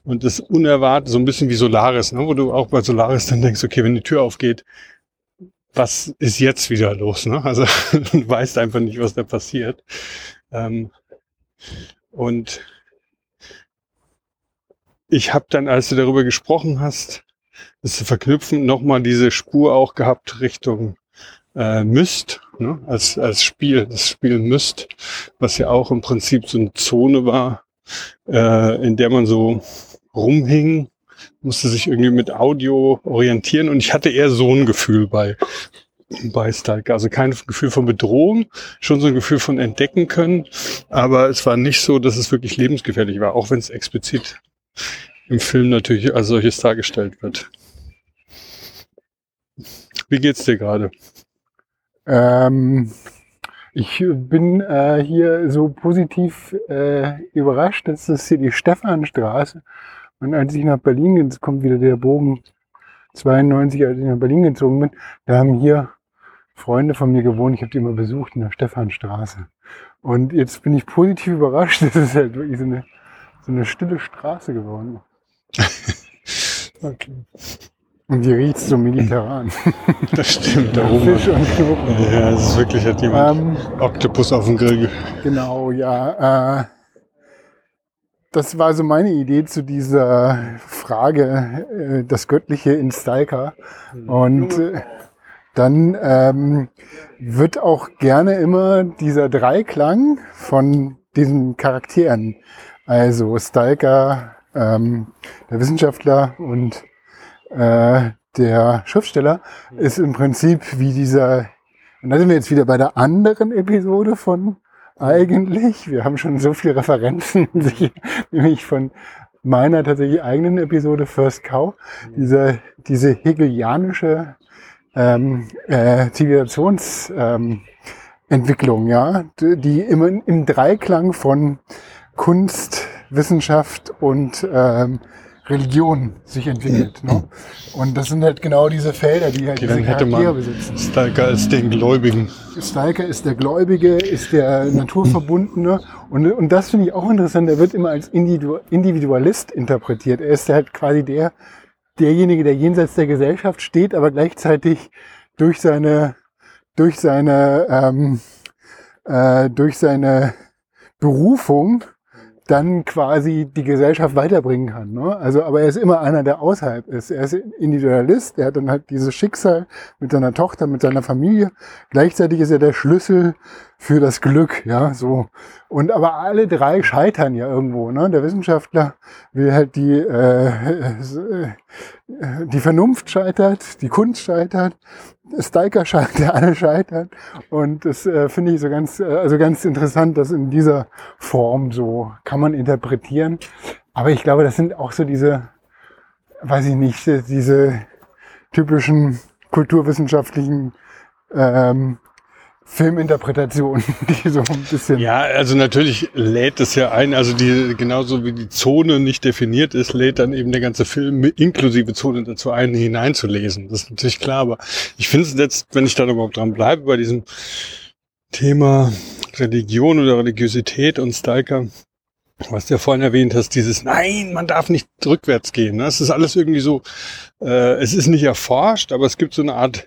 Und das Unerwartet, so ein bisschen wie Solaris, ne? wo du auch bei Solaris dann denkst, okay, wenn die Tür aufgeht, was ist jetzt wieder los? Ne? Also du weißt einfach nicht, was da passiert. Ähm, und ich habe dann, als du darüber gesprochen hast, das zu verknüpfen, nochmal diese Spur auch gehabt Richtung äh, Myst, ne? als, als Spiel, das Spiel Myst, was ja auch im Prinzip so eine Zone war, äh, in der man so rumhing, musste sich irgendwie mit Audio orientieren und ich hatte eher so ein Gefühl bei, bei Stalker. Also kein Gefühl von Bedrohung, schon so ein Gefühl von entdecken können. Aber es war nicht so, dass es wirklich lebensgefährlich war, auch wenn es explizit im Film natürlich als solches dargestellt wird. Wie geht's dir gerade? Ähm, ich bin äh, hier so positiv äh, überrascht. Das ist hier die Stephanstraße. Und als ich nach Berlin, jetzt kommt wieder der Bogen 92, als ich nach Berlin gezogen bin, da haben hier Freunde von mir gewohnt. Ich habe die immer besucht in der Stephanstraße. Und jetzt bin ich positiv überrascht. Das ist halt wirklich so eine, so eine stille Straße geworden. okay. Und die riecht so mediterran. Das stimmt, da oben. Fisch und Knoblauch. Ja, es ist wirklich, hat jemand Ähm, Oktopus auf dem Grill. ge- Genau, ja. Äh, das war so meine Idee zu dieser Frage, äh, das Göttliche in Stalker. Und äh, dann ähm, wird auch gerne immer dieser Dreiklang von diesen Charakteren, also Stalker, ähm, der Wissenschaftler und äh, der Schriftsteller, ist im Prinzip wie dieser, und da sind wir jetzt wieder bei der anderen Episode von eigentlich. Wir haben schon so viele Referenzen, nämlich von meiner tatsächlich eigenen Episode First Cow, diese, diese hegelianische ähm, äh, Zivilisationsentwicklung, ähm, ja, die die immer im Dreiklang von Kunst, Wissenschaft und ähm, Religion sich entwickelt. Ne? Und das sind halt genau diese Felder, die halt Okay, diese hätte Charaktere man besitzen. Stalker als den Gläubigen. Stalker ist der Gläubige, ist der Naturverbundene. Und, und das finde ich auch interessant. Er wird immer als Individu Individualist interpretiert. Er ist halt quasi der, derjenige, der jenseits der Gesellschaft steht, aber gleichzeitig durch seine, durch seine, ähm, äh, durch seine Berufung dann quasi die Gesellschaft weiterbringen kann. Ne? Also, aber er ist immer einer, der außerhalb ist. Er ist Individualist, er hat dann halt dieses Schicksal mit seiner Tochter, mit seiner Familie. Gleichzeitig ist er der Schlüssel für das Glück, ja, so. Und aber alle drei scheitern ja irgendwo, ne? Der Wissenschaftler will halt die, äh, äh, die Vernunft scheitert, die Kunst scheitert, Stalker scheitert, alle scheitern. Und das äh, finde ich so ganz, äh, also ganz interessant, dass in dieser Form so kann man interpretieren. Aber ich glaube, das sind auch so diese, weiß ich nicht, diese typischen kulturwissenschaftlichen ähm, Filminterpretationen, die so ein bisschen. Ja, also natürlich lädt es ja ein, also die, genauso wie die Zone nicht definiert ist, lädt dann eben der ganze Film inklusive Zone dazu ein, hineinzulesen. Das ist natürlich klar, aber ich finde es jetzt, wenn ich da überhaupt dran bleibe, bei diesem Thema Religion oder Religiosität und Stalker, was du ja vorhin erwähnt hast, dieses Nein, man darf nicht rückwärts gehen. Das ist alles irgendwie so, äh, es ist nicht erforscht, aber es gibt so eine Art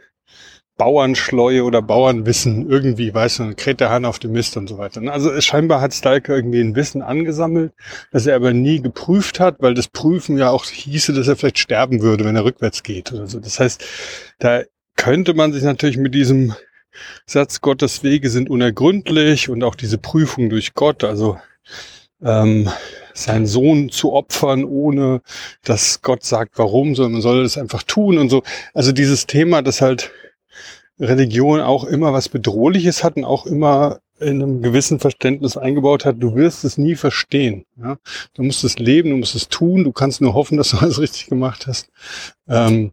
Bauernschleue oder Bauernwissen irgendwie, weißt du, kräht der Hahn auf dem Mist und so weiter. Also scheinbar hat Stalker irgendwie ein Wissen angesammelt, das er aber nie geprüft hat, weil das Prüfen ja auch hieße, dass er vielleicht sterben würde, wenn er rückwärts geht oder so. Das heißt, da könnte man sich natürlich mit diesem Satz Gottes Wege sind unergründlich und auch diese Prüfung durch Gott, also ähm, seinen Sohn zu opfern, ohne dass Gott sagt, warum, sondern man soll das einfach tun und so. Also dieses Thema, das halt Religion auch immer was Bedrohliches hat und auch immer in einem gewissen Verständnis eingebaut hat, du wirst es nie verstehen. Ja? Du musst es leben, du musst es tun, du kannst nur hoffen, dass du alles richtig gemacht hast. Ähm,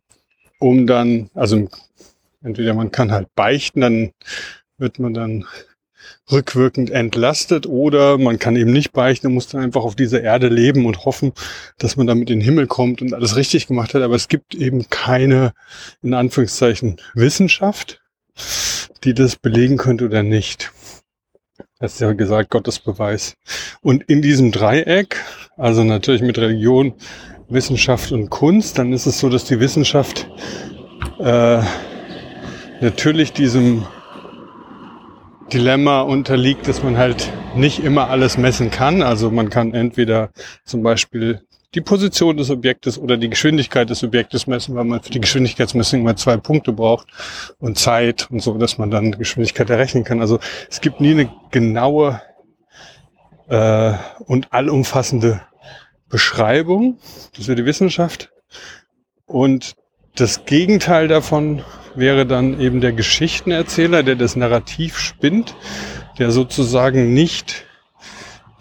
um dann, also entweder man kann halt beichten, dann wird man dann rückwirkend entlastet oder man kann eben nicht beichten, muss dann einfach auf dieser Erde leben und hoffen, dass man damit in den Himmel kommt und alles richtig gemacht hat. Aber es gibt eben keine, in Anführungszeichen, Wissenschaft, die das belegen könnte oder nicht. Das ist ja gesagt, Gottes Beweis. Und in diesem Dreieck, also natürlich mit Religion, Wissenschaft und Kunst, dann ist es so, dass die Wissenschaft äh, natürlich diesem Dilemma unterliegt, dass man halt nicht immer alles messen kann. Also man kann entweder zum Beispiel die Position des Objektes oder die Geschwindigkeit des Objektes messen, weil man für die Geschwindigkeitsmessung immer zwei Punkte braucht und Zeit und so, dass man dann Geschwindigkeit errechnen kann. Also es gibt nie eine genaue äh, und allumfassende Beschreibung. Das wäre die Wissenschaft. Und das Gegenteil davon wäre dann eben der Geschichtenerzähler, der das Narrativ spinnt, der sozusagen nicht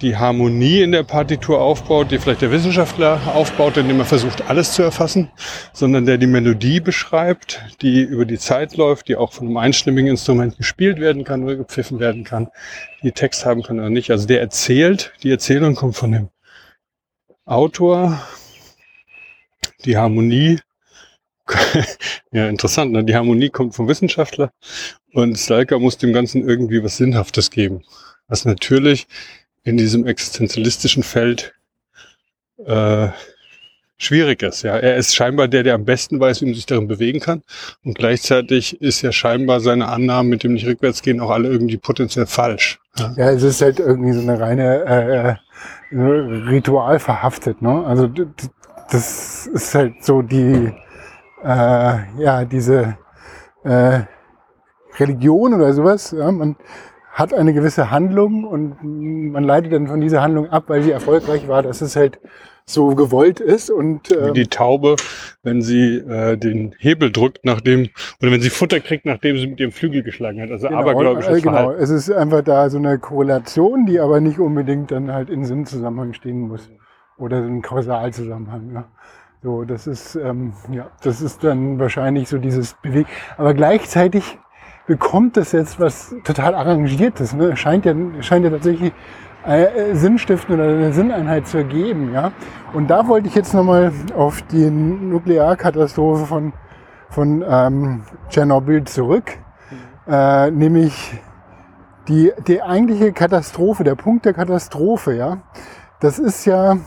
die Harmonie in der Partitur aufbaut, die vielleicht der Wissenschaftler aufbaut, indem er versucht, alles zu erfassen, sondern der die Melodie beschreibt, die über die Zeit läuft, die auch von einem einstimmigen Instrument gespielt werden kann oder gepfiffen werden kann, die Text haben kann oder nicht. Also der erzählt, die Erzählung kommt von dem Autor, die Harmonie ja, interessant. Ne? Die Harmonie kommt vom Wissenschaftler und Stalker muss dem Ganzen irgendwie was Sinnhaftes geben. Was natürlich in diesem existenzialistischen Feld äh, schwierig ist. Ja, er ist scheinbar der, der am besten weiß, wie man sich darin bewegen kann. Und gleichzeitig ist ja scheinbar seine Annahmen mit dem nicht rückwärts gehen auch alle irgendwie potenziell falsch. Ja, ja es ist halt irgendwie so eine reine äh, äh Ritual verhaftet. Ne? Also das ist halt so die äh, ja, diese äh, Religion oder sowas. Ja, man hat eine gewisse Handlung und man leitet dann von dieser Handlung ab, weil sie erfolgreich war, dass es halt so gewollt ist und ähm, wie die Taube, wenn sie äh, den Hebel drückt, nachdem oder wenn sie Futter kriegt, nachdem sie mit ihrem Flügel geschlagen hat. Also genau, abergläubisches äh, Genau, es ist einfach da so eine Korrelation, die aber nicht unbedingt dann halt in Sinnzusammenhang stehen muss oder so ein Kausalzusammenhang. Ja. So, das ist, ähm, ja, das ist dann wahrscheinlich so dieses Beweg. Aber gleichzeitig bekommt das jetzt was total Arrangiertes. Ne? Scheint ja, scheint ja tatsächlich äh, Sinnstiften oder eine Sinneinheit zu ergeben. Ja? Und da wollte ich jetzt nochmal auf die Nuklearkatastrophe von, von ähm, Tschernobyl zurück. Äh, nämlich die, die eigentliche Katastrophe, der Punkt der Katastrophe, ja, das ist ja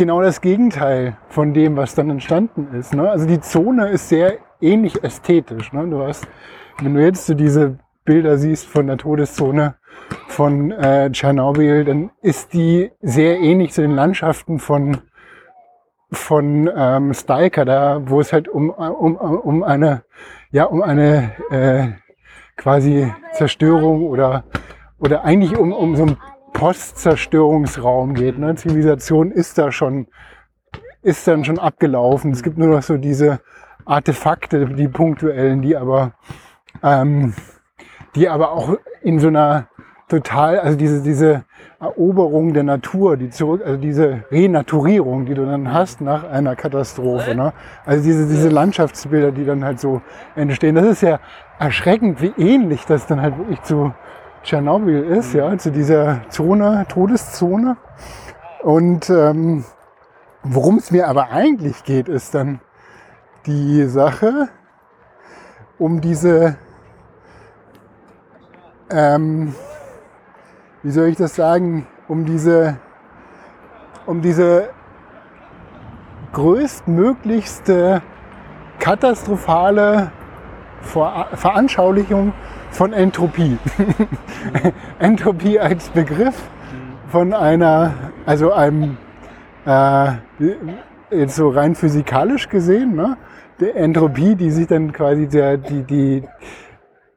genau das Gegenteil von dem, was dann entstanden ist. Ne? Also die Zone ist sehr ähnlich ästhetisch. Ne? Du hast, wenn du jetzt so diese Bilder siehst von der Todeszone von äh, Tschernobyl, dann ist die sehr ähnlich zu den Landschaften von von ähm, Stalker, da wo es halt um, um, um eine ja um eine äh, quasi Zerstörung oder oder eigentlich um, um so ein Postzerstörungsraum geht. Ne? Zivilisation ist da schon, ist dann schon abgelaufen. Es gibt nur noch so diese Artefakte, die punktuellen, die aber, ähm, die aber auch in so einer total, also diese, diese Eroberung der Natur, die zurück, also diese Renaturierung, die du dann hast nach einer Katastrophe. Ne? Also diese, diese Landschaftsbilder, die dann halt so entstehen. Das ist ja erschreckend, wie ähnlich das dann halt wirklich zu Tschernobyl ist, ja, zu dieser Zone, Todeszone. Und ähm, worum es mir aber eigentlich geht, ist dann die Sache um diese, ähm, wie soll ich das sagen, um diese, um diese größtmöglichste katastrophale Ver Veranschaulichung von Entropie. Entropie als Begriff von einer, also einem, äh, jetzt so rein physikalisch gesehen, ne? der Entropie, die sich dann quasi der, die, die,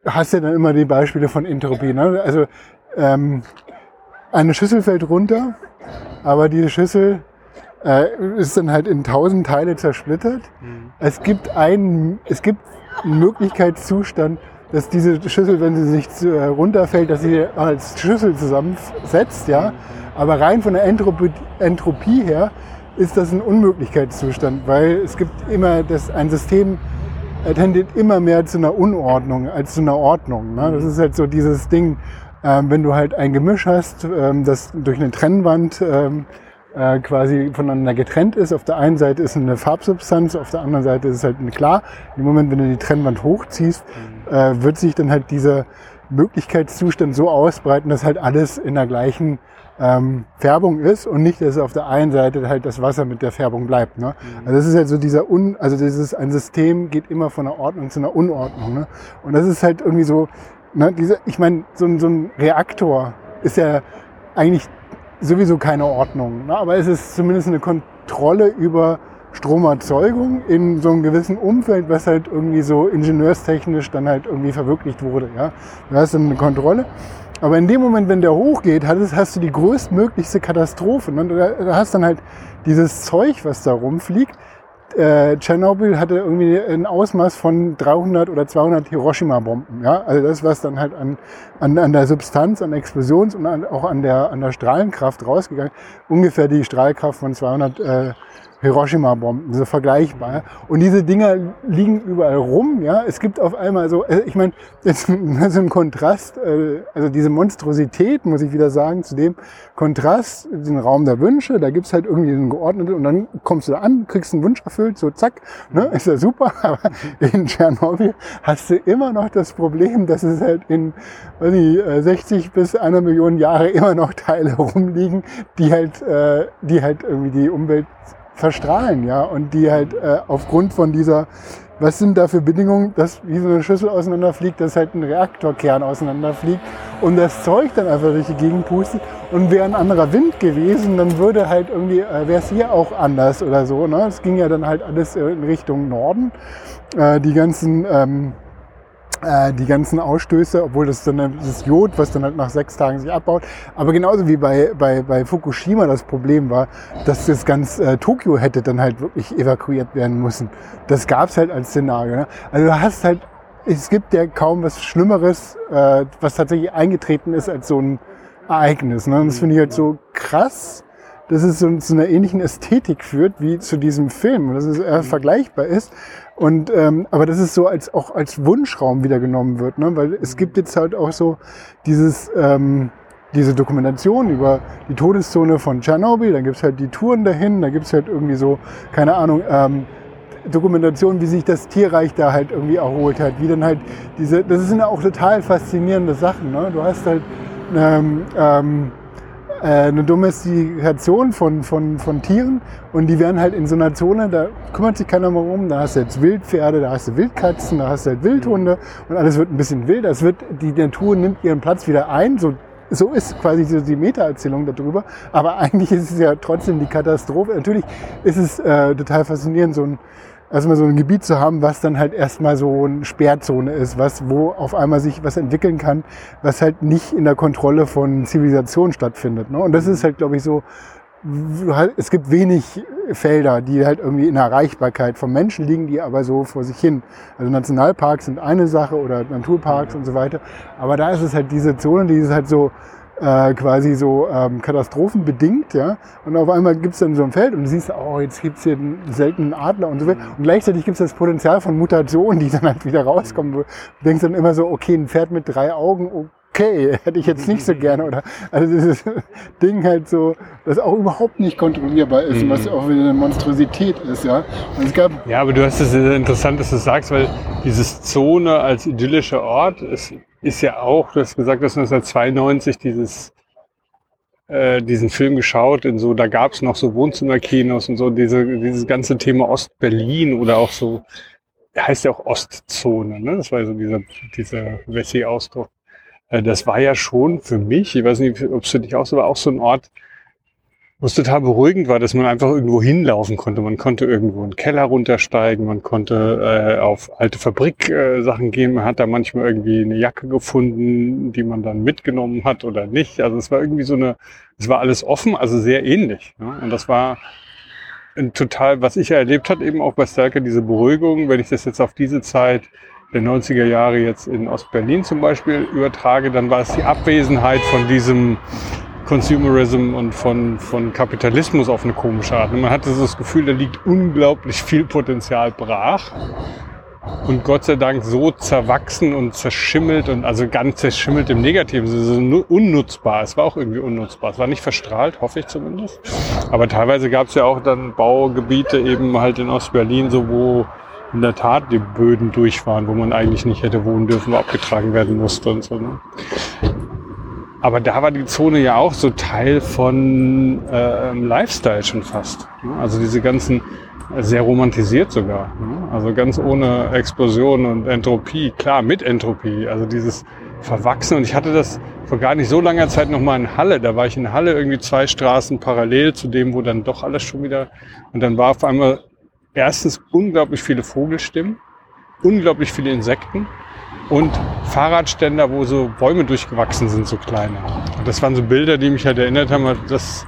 hast ja dann immer die Beispiele von Entropie. Ne? Also ähm, eine Schüssel fällt runter, aber diese Schüssel äh, ist dann halt in tausend Teile zersplittert. Mhm. Es gibt einen, es gibt einen Möglichkeitszustand, dass diese Schüssel, wenn sie sich äh, runterfällt, dass sie als Schüssel zusammensetzt, ja. Mhm. Aber rein von der Entropie, Entropie her ist das ein Unmöglichkeitszustand, weil es gibt immer das, ein System tendiert immer mehr zu einer Unordnung als zu einer Ordnung. Ne? Das ist halt so dieses Ding, ähm, wenn du halt ein Gemisch hast, ähm, das durch eine Trennwand ähm, äh, quasi voneinander getrennt ist. Auf der einen Seite ist eine Farbsubstanz, auf der anderen Seite ist es halt klar. Im Moment, wenn du die Trennwand hochziehst, äh, wird sich dann halt dieser Möglichkeitszustand so ausbreiten, dass halt alles in der gleichen ähm, Färbung ist und nicht, dass auf der einen Seite halt das Wasser mit der Färbung bleibt. Ne? Mhm. Also das ist halt so dieser Un, also dieses ein System geht immer von einer Ordnung zu einer Unordnung. Ne? Und das ist halt irgendwie so, ne, diese, ich meine, so, so ein Reaktor ist ja eigentlich sowieso keine Ordnung, ne? aber es ist zumindest eine Kontrolle über Stromerzeugung in so einem gewissen Umfeld, was halt irgendwie so ingenieurstechnisch dann halt irgendwie verwirklicht wurde. Ja? Du hast dann eine Kontrolle. Aber in dem Moment, wenn der hochgeht, hast, du die größtmöglichste Katastrophe. Ne? Du hast dann halt dieses Zeug, was da rumfliegt. Äh, Tschernobyl hatte irgendwie ein Ausmaß von 300 oder 200 Hiroshima-Bomben. Ja? Also das, was dann halt an, an, an der Substanz, an Explosions- und an, auch an der, an der Strahlenkraft rausgegangen, ungefähr die Strahlkraft von 200 äh, Hiroshima-Bomben, so vergleichbar. Und diese Dinger liegen überall rum. Ja, es gibt auf einmal so, äh, ich meine, das ist ein Kontrast, äh, also diese Monstrosität, muss ich wieder sagen, zu dem Kontrast, den Raum der Wünsche. Da gibt's halt irgendwie einen geordneten und dann kommst du da an, kriegst einen Wunsch erfüllt, so zack, ne, ist ja super. Aber in Tschernobyl hast du immer noch das Problem, dass es halt in weiß ich, 60 bis einer Million Jahre immer noch Teile rumliegen, die halt, die halt irgendwie die Umwelt verstrahlen, ja, und die halt äh, aufgrund von dieser, was sind da für Bedingungen, dass wie so eine Schüssel auseinanderfliegt, dass halt ein Reaktorkern auseinanderfliegt und das Zeug dann einfach durch die Gegend pustet. Und wäre ein anderer Wind gewesen, dann würde halt irgendwie, äh, wäre es hier auch anders oder so, ne, es ging ja dann halt alles in Richtung Norden, äh, die ganzen, ähm, äh, die ganzen Ausstöße, obwohl das dann das Jod, was dann halt nach sechs Tagen sich abbaut. Aber genauso wie bei, bei, bei Fukushima das Problem war, dass das ganz äh, Tokio hätte dann halt wirklich evakuiert werden müssen. Das gab es halt als Szenario. Ne? Also du hast halt, es gibt ja kaum was Schlimmeres, äh, was tatsächlich eingetreten ist als so ein Ereignis. Ne? Und das finde ich halt so krass, dass es so zu einer ähnlichen Ästhetik führt wie zu diesem Film. Dass es eher vergleichbar ist. Und ähm, aber das ist so als auch als Wunschraum wieder genommen wird, ne? weil es gibt jetzt halt auch so dieses ähm, diese Dokumentation über die Todeszone von Tschernobyl, dann gibt's halt die Touren dahin, da gibt's halt irgendwie so, keine Ahnung, ähm, Dokumentation, wie sich das Tierreich da halt irgendwie erholt hat, wie dann halt diese, das sind ja auch total faszinierende Sachen. Ne? Du hast halt ähm, ähm, äh, eine Domestikation von, von, von Tieren und die werden halt in so einer Zone, da kümmert sich keiner mehr um, da hast du jetzt Wildpferde, da hast du Wildkatzen, da hast du halt Wildhunde und alles wird ein bisschen wilder. Es wird, die Natur nimmt ihren Platz wieder ein, so so ist quasi so die Meta-Erzählung darüber. Aber eigentlich ist es ja trotzdem die Katastrophe. Natürlich ist es äh, total faszinierend, so ein erstmal so ein Gebiet zu haben, was dann halt erstmal so eine Sperrzone ist, was, wo auf einmal sich was entwickeln kann, was halt nicht in der Kontrolle von Zivilisation stattfindet. Ne? Und das ist halt, glaube ich, so, es gibt wenig Felder, die halt irgendwie in Erreichbarkeit vom Menschen liegen, die aber so vor sich hin. Also Nationalparks sind eine Sache oder Naturparks und so weiter. Aber da ist es halt diese Zone, die ist halt so, äh, quasi so ähm, katastrophenbedingt, ja. Und auf einmal gibt es dann so ein Feld und du siehst, oh, jetzt gibt es hier einen seltenen Adler und so weiter. Und gleichzeitig gibt es das Potenzial von Mutationen, die dann halt wieder rauskommen. Du denkst dann immer so, okay, ein Pferd mit drei Augen, okay, hätte ich jetzt nicht so gerne. Oder also dieses Ding halt so, das auch überhaupt nicht kontrollierbar ist, mhm. was auch wieder eine Monstrosität ist, ja. Und es gab ja, aber du hast es interessant, dass du sagst, weil dieses Zone als idyllischer Ort ist ist ja auch, du hast gesagt, dass 1992 dieses äh, diesen Film geschaut, in so, da gab es noch so Wohnzimmerkinos und so, diese, dieses ganze Thema Ostberlin oder auch so, heißt ja auch Ostzone, ne? Das war so dieser, dieser Wessi-Ausdruck. Äh, das war ja schon für mich, ich weiß nicht, ob es für dich auch so war, auch so ein Ort, wo es total beruhigend war, dass man einfach irgendwo hinlaufen konnte. Man konnte irgendwo einen Keller runtersteigen, man konnte äh, auf alte Fabriksachen äh, gehen. Man hat da manchmal irgendwie eine Jacke gefunden, die man dann mitgenommen hat oder nicht. Also es war irgendwie so eine, es war alles offen, also sehr ähnlich. Ja? Und das war ein total, was ich erlebt hat, eben auch bei Stärke, diese Beruhigung, wenn ich das jetzt auf diese Zeit der 90er Jahre jetzt in Ostberlin zum Beispiel übertrage, dann war es die Abwesenheit von diesem Consumerism und von, von Kapitalismus auf eine komische Art. Und man hatte so das Gefühl, da liegt unglaublich viel Potenzial brach. Und Gott sei Dank so zerwachsen und zerschimmelt und also ganz zerschimmelt im Negativen, so unnutzbar. Es war auch irgendwie unnutzbar. Es war nicht verstrahlt, hoffe ich zumindest. Aber teilweise gab es ja auch dann Baugebiete eben halt in Ostberlin, so wo in der Tat die Böden durch waren, wo man eigentlich nicht hätte wohnen dürfen, wo abgetragen werden musste und so. Ne? Aber da war die Zone ja auch so Teil von äh, Lifestyle schon fast. Ne? Also diese ganzen, sehr romantisiert sogar. Ne? Also ganz ohne Explosion und Entropie. Klar, mit Entropie. Also dieses Verwachsen. Und ich hatte das vor gar nicht so langer Zeit nochmal in Halle. Da war ich in Halle irgendwie zwei Straßen parallel zu dem, wo dann doch alles schon wieder... Und dann war auf einmal erstens unglaublich viele Vogelstimmen, unglaublich viele Insekten und Fahrradständer, wo so Bäume durchgewachsen sind, so kleine. Und das waren so Bilder, die mich halt erinnert haben, das,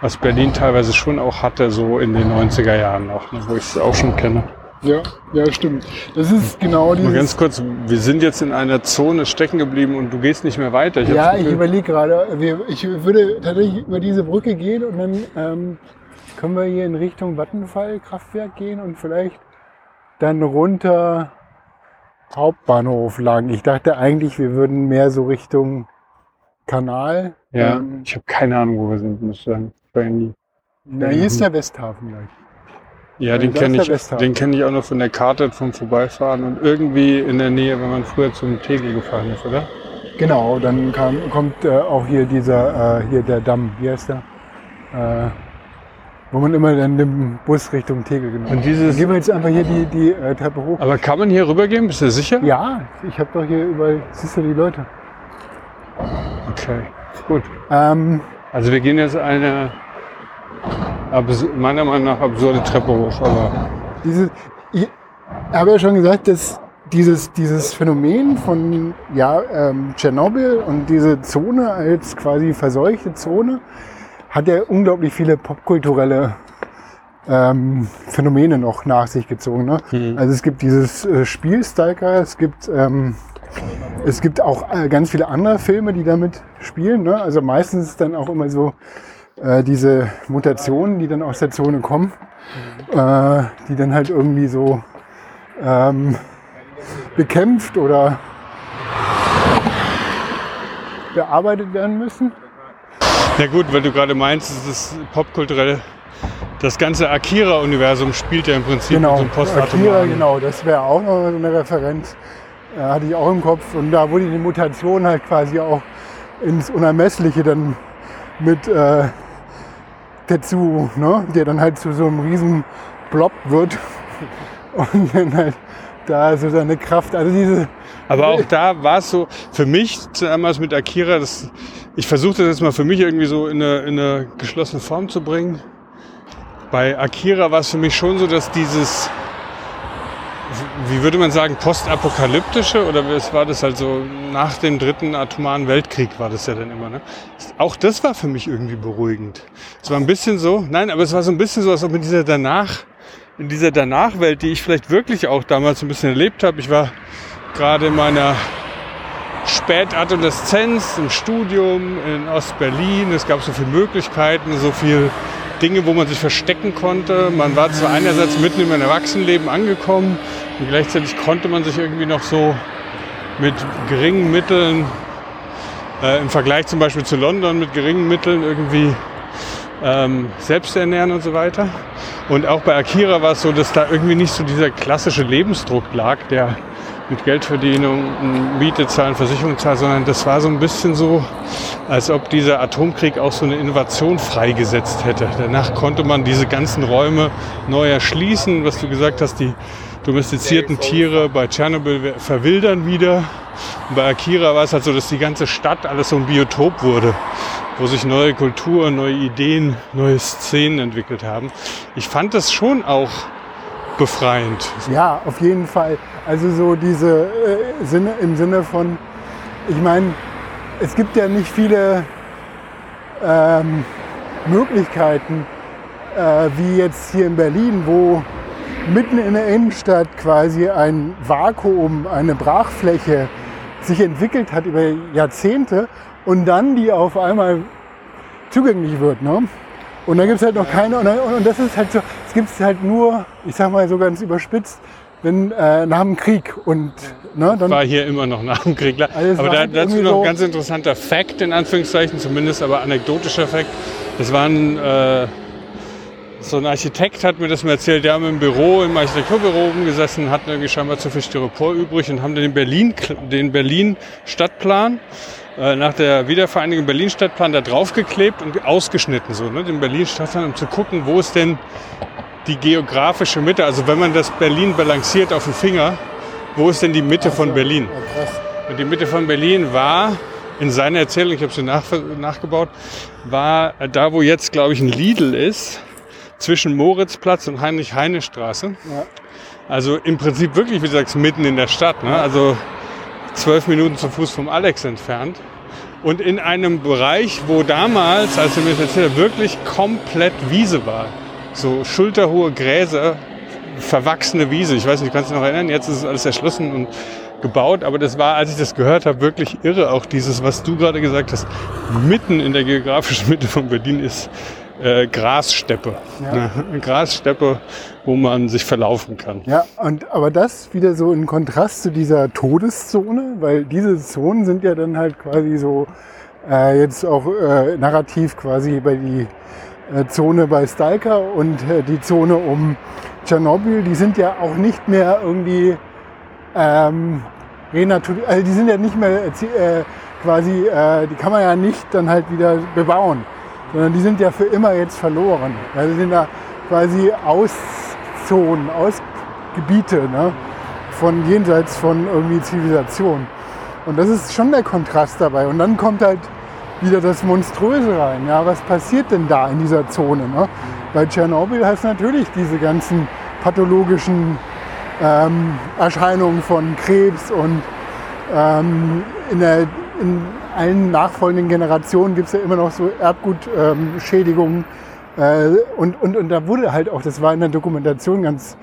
was Berlin teilweise schon auch hatte, so in den 90er Jahren auch, ne, wo ich es auch schon kenne. Ja, ja, stimmt. Das ist genau dieses... Nur ganz kurz, wir sind jetzt in einer Zone stecken geblieben und du gehst nicht mehr weiter. Ich ja, ich überlege gerade, ich würde tatsächlich über diese Brücke gehen und dann ähm, können wir hier in Richtung Vattenfall-Kraftwerk gehen und vielleicht dann runter Hauptbahnhof lang. Ich dachte eigentlich, wir würden mehr so Richtung Kanal. Ja, ähm, ich habe keine Ahnung, wo wir sind, muss ich sagen. Na, hier ist der Westhafen gleich. Ja, den kenne ich, den kenn ich auch noch von der Karte vom Vorbeifahren und irgendwie in der Nähe, wenn man früher zum Tegel gefahren ist, oder? Genau, dann kam, kommt äh, auch hier dieser, äh, hier der Damm, wie heißt der? Äh, wo man immer dann den Bus Richtung Tegel genommen Und dieses, dann gehen wir jetzt einfach hier die, die äh, Treppe hoch. Aber kann man hier rübergehen? Bist du sicher? Ja, ich habe doch hier überall, siehst du die Leute. Okay, gut. Ähm, also wir gehen jetzt eine meiner Meinung nach absurde Treppe hoch, aber. Diese, ich habe ja schon gesagt, dass dieses, dieses Phänomen von ja, ähm, Tschernobyl und diese Zone als quasi verseuchte Zone hat er unglaublich viele popkulturelle ähm, Phänomene noch nach sich gezogen. Ne? Mhm. Also es gibt dieses äh, Spiel Stalker, es gibt, ähm, es gibt auch äh, ganz viele andere Filme, die damit spielen. Ne? Also meistens dann auch immer so äh, diese Mutationen, die dann aus der Zone kommen, mhm. äh, die dann halt irgendwie so ähm, bekämpft oder bearbeitet werden müssen. Ja gut, weil du gerade meinst, es ist popkulturelle. Das ganze Akira-Universum spielt ja im Prinzip genau, so ein Akira, genau, das wäre auch noch so eine Referenz. Äh, hatte ich auch im Kopf. Und da wurde die Mutation halt quasi auch ins Unermessliche dann mit äh, Tetsu, ne? der dann halt zu so einem riesen Blob wird und dann halt da so seine Kraft, also diese... Aber auch da war es so, für mich damals mit Akira, das ich versuche das jetzt mal für mich irgendwie so in eine, in eine geschlossene Form zu bringen. Bei Akira war es für mich schon so, dass dieses, wie würde man sagen, postapokalyptische oder was war das halt so nach dem dritten atomaren Weltkrieg war das ja dann immer. Ne? Auch das war für mich irgendwie beruhigend. Es war ein bisschen so, nein, aber es war so ein bisschen so, als ob in dieser danach, in dieser Danachwelt, die ich vielleicht wirklich auch damals ein bisschen erlebt habe. Ich war gerade in meiner Spätadoleszenz, im Studium in Ostberlin. Es gab so viele Möglichkeiten, so viele Dinge, wo man sich verstecken konnte. Man war zwar einerseits mitten im Erwachsenenleben angekommen und gleichzeitig konnte man sich irgendwie noch so mit geringen Mitteln, äh, im Vergleich zum Beispiel zu London, mit geringen Mitteln irgendwie ähm, selbst ernähren und so weiter. Und auch bei Akira war es so, dass da irgendwie nicht so dieser klassische Lebensdruck lag, der mit Geldverdienung, Miete zahlen, Versicherung zahlen, sondern das war so ein bisschen so, als ob dieser Atomkrieg auch so eine Innovation freigesetzt hätte. Danach konnte man diese ganzen Räume neu erschließen, was du gesagt hast, die domestizierten Tiere bei Tschernobyl verwildern wieder. Und bei Akira war es halt so, dass die ganze Stadt alles so ein Biotop wurde, wo sich neue Kulturen, neue Ideen, neue Szenen entwickelt haben. Ich fand das schon auch befreiend. Ja, auf jeden Fall. Also so diese äh, Sinne im Sinne von, ich meine, es gibt ja nicht viele ähm, Möglichkeiten, äh, wie jetzt hier in Berlin, wo mitten in der Innenstadt quasi ein Vakuum, eine Brachfläche sich entwickelt hat über Jahrzehnte und dann die auf einmal zugänglich wird. Ne? Und dann gibt es halt noch keine, und, dann, und, das ist halt so, es gibt es halt nur, ich sag mal so ganz überspitzt, wenn äh, nach dem Krieg und ne, dann war hier immer noch nach dem Krieg. Also aber da, halt dazu noch ein ganz interessanter Fakt in Anführungszeichen, zumindest aber anekdotischer Fakt. Das waren äh, so ein Architekt hat mir das mal erzählt, die haben im Büro, im Architekturbüro gesessen, hatten irgendwie scheinbar zu viel Styropor übrig und haben den Berlin, den Berlin Stadtplan nach der Wiedervereinigung Berlin Stadtplan da draufgeklebt und ausgeschnitten so, ne, den Berlin Stadtplan, um zu gucken, wo ist denn die geografische Mitte, also wenn man das Berlin balanciert auf dem Finger, wo ist denn die Mitte von Berlin? Und die Mitte von Berlin war in seiner Erzählung, ich habe sie nach, nachgebaut, war da, wo jetzt, glaube ich, ein Lidl ist, zwischen Moritzplatz und Heinrich-Heine-Straße. Ja. Also im Prinzip wirklich, wie du sagst, mitten in der Stadt. Ne? Also zwölf Minuten zu Fuß vom Alex entfernt. Und in einem Bereich, wo damals, als er mir das erzählt hat, wirklich komplett Wiese war. So schulterhohe Gräser, verwachsene Wiese. Ich weiß nicht, kannst du dich noch erinnern? Jetzt ist es alles erschlossen und gebaut, aber das war, als ich das gehört habe, wirklich irre. Auch dieses, was du gerade gesagt hast, mitten in der geografischen Mitte von Berlin ist äh, Grassteppe. Ja. Ne? Grassteppe, wo man sich verlaufen kann. Ja, und aber das wieder so in Kontrast zu dieser Todeszone, weil diese Zonen sind ja dann halt quasi so äh, jetzt auch äh, narrativ quasi bei die äh, Zone bei Stalker und äh, die Zone um Tschernobyl, die sind ja auch nicht mehr irgendwie ähm, also die sind ja nicht mehr äh, quasi, äh, die kann man ja nicht dann halt wieder bebauen sondern die sind ja für immer jetzt verloren. Also sind da quasi Auszonen, Ausgebiete ne? von jenseits von irgendwie Zivilisation. Und das ist schon der Kontrast dabei. Und dann kommt halt wieder das Monströse rein. Ja, was passiert denn da in dieser Zone? Ne? Bei Tschernobyl hast du natürlich diese ganzen pathologischen ähm, Erscheinungen von Krebs und ähm, in, der, in allen nachfolgenden Generationen gibt es ja immer noch so Erbgutschädigungen. Ähm, äh, und, und, und da wurde halt auch, das war in der Dokumentation ganz,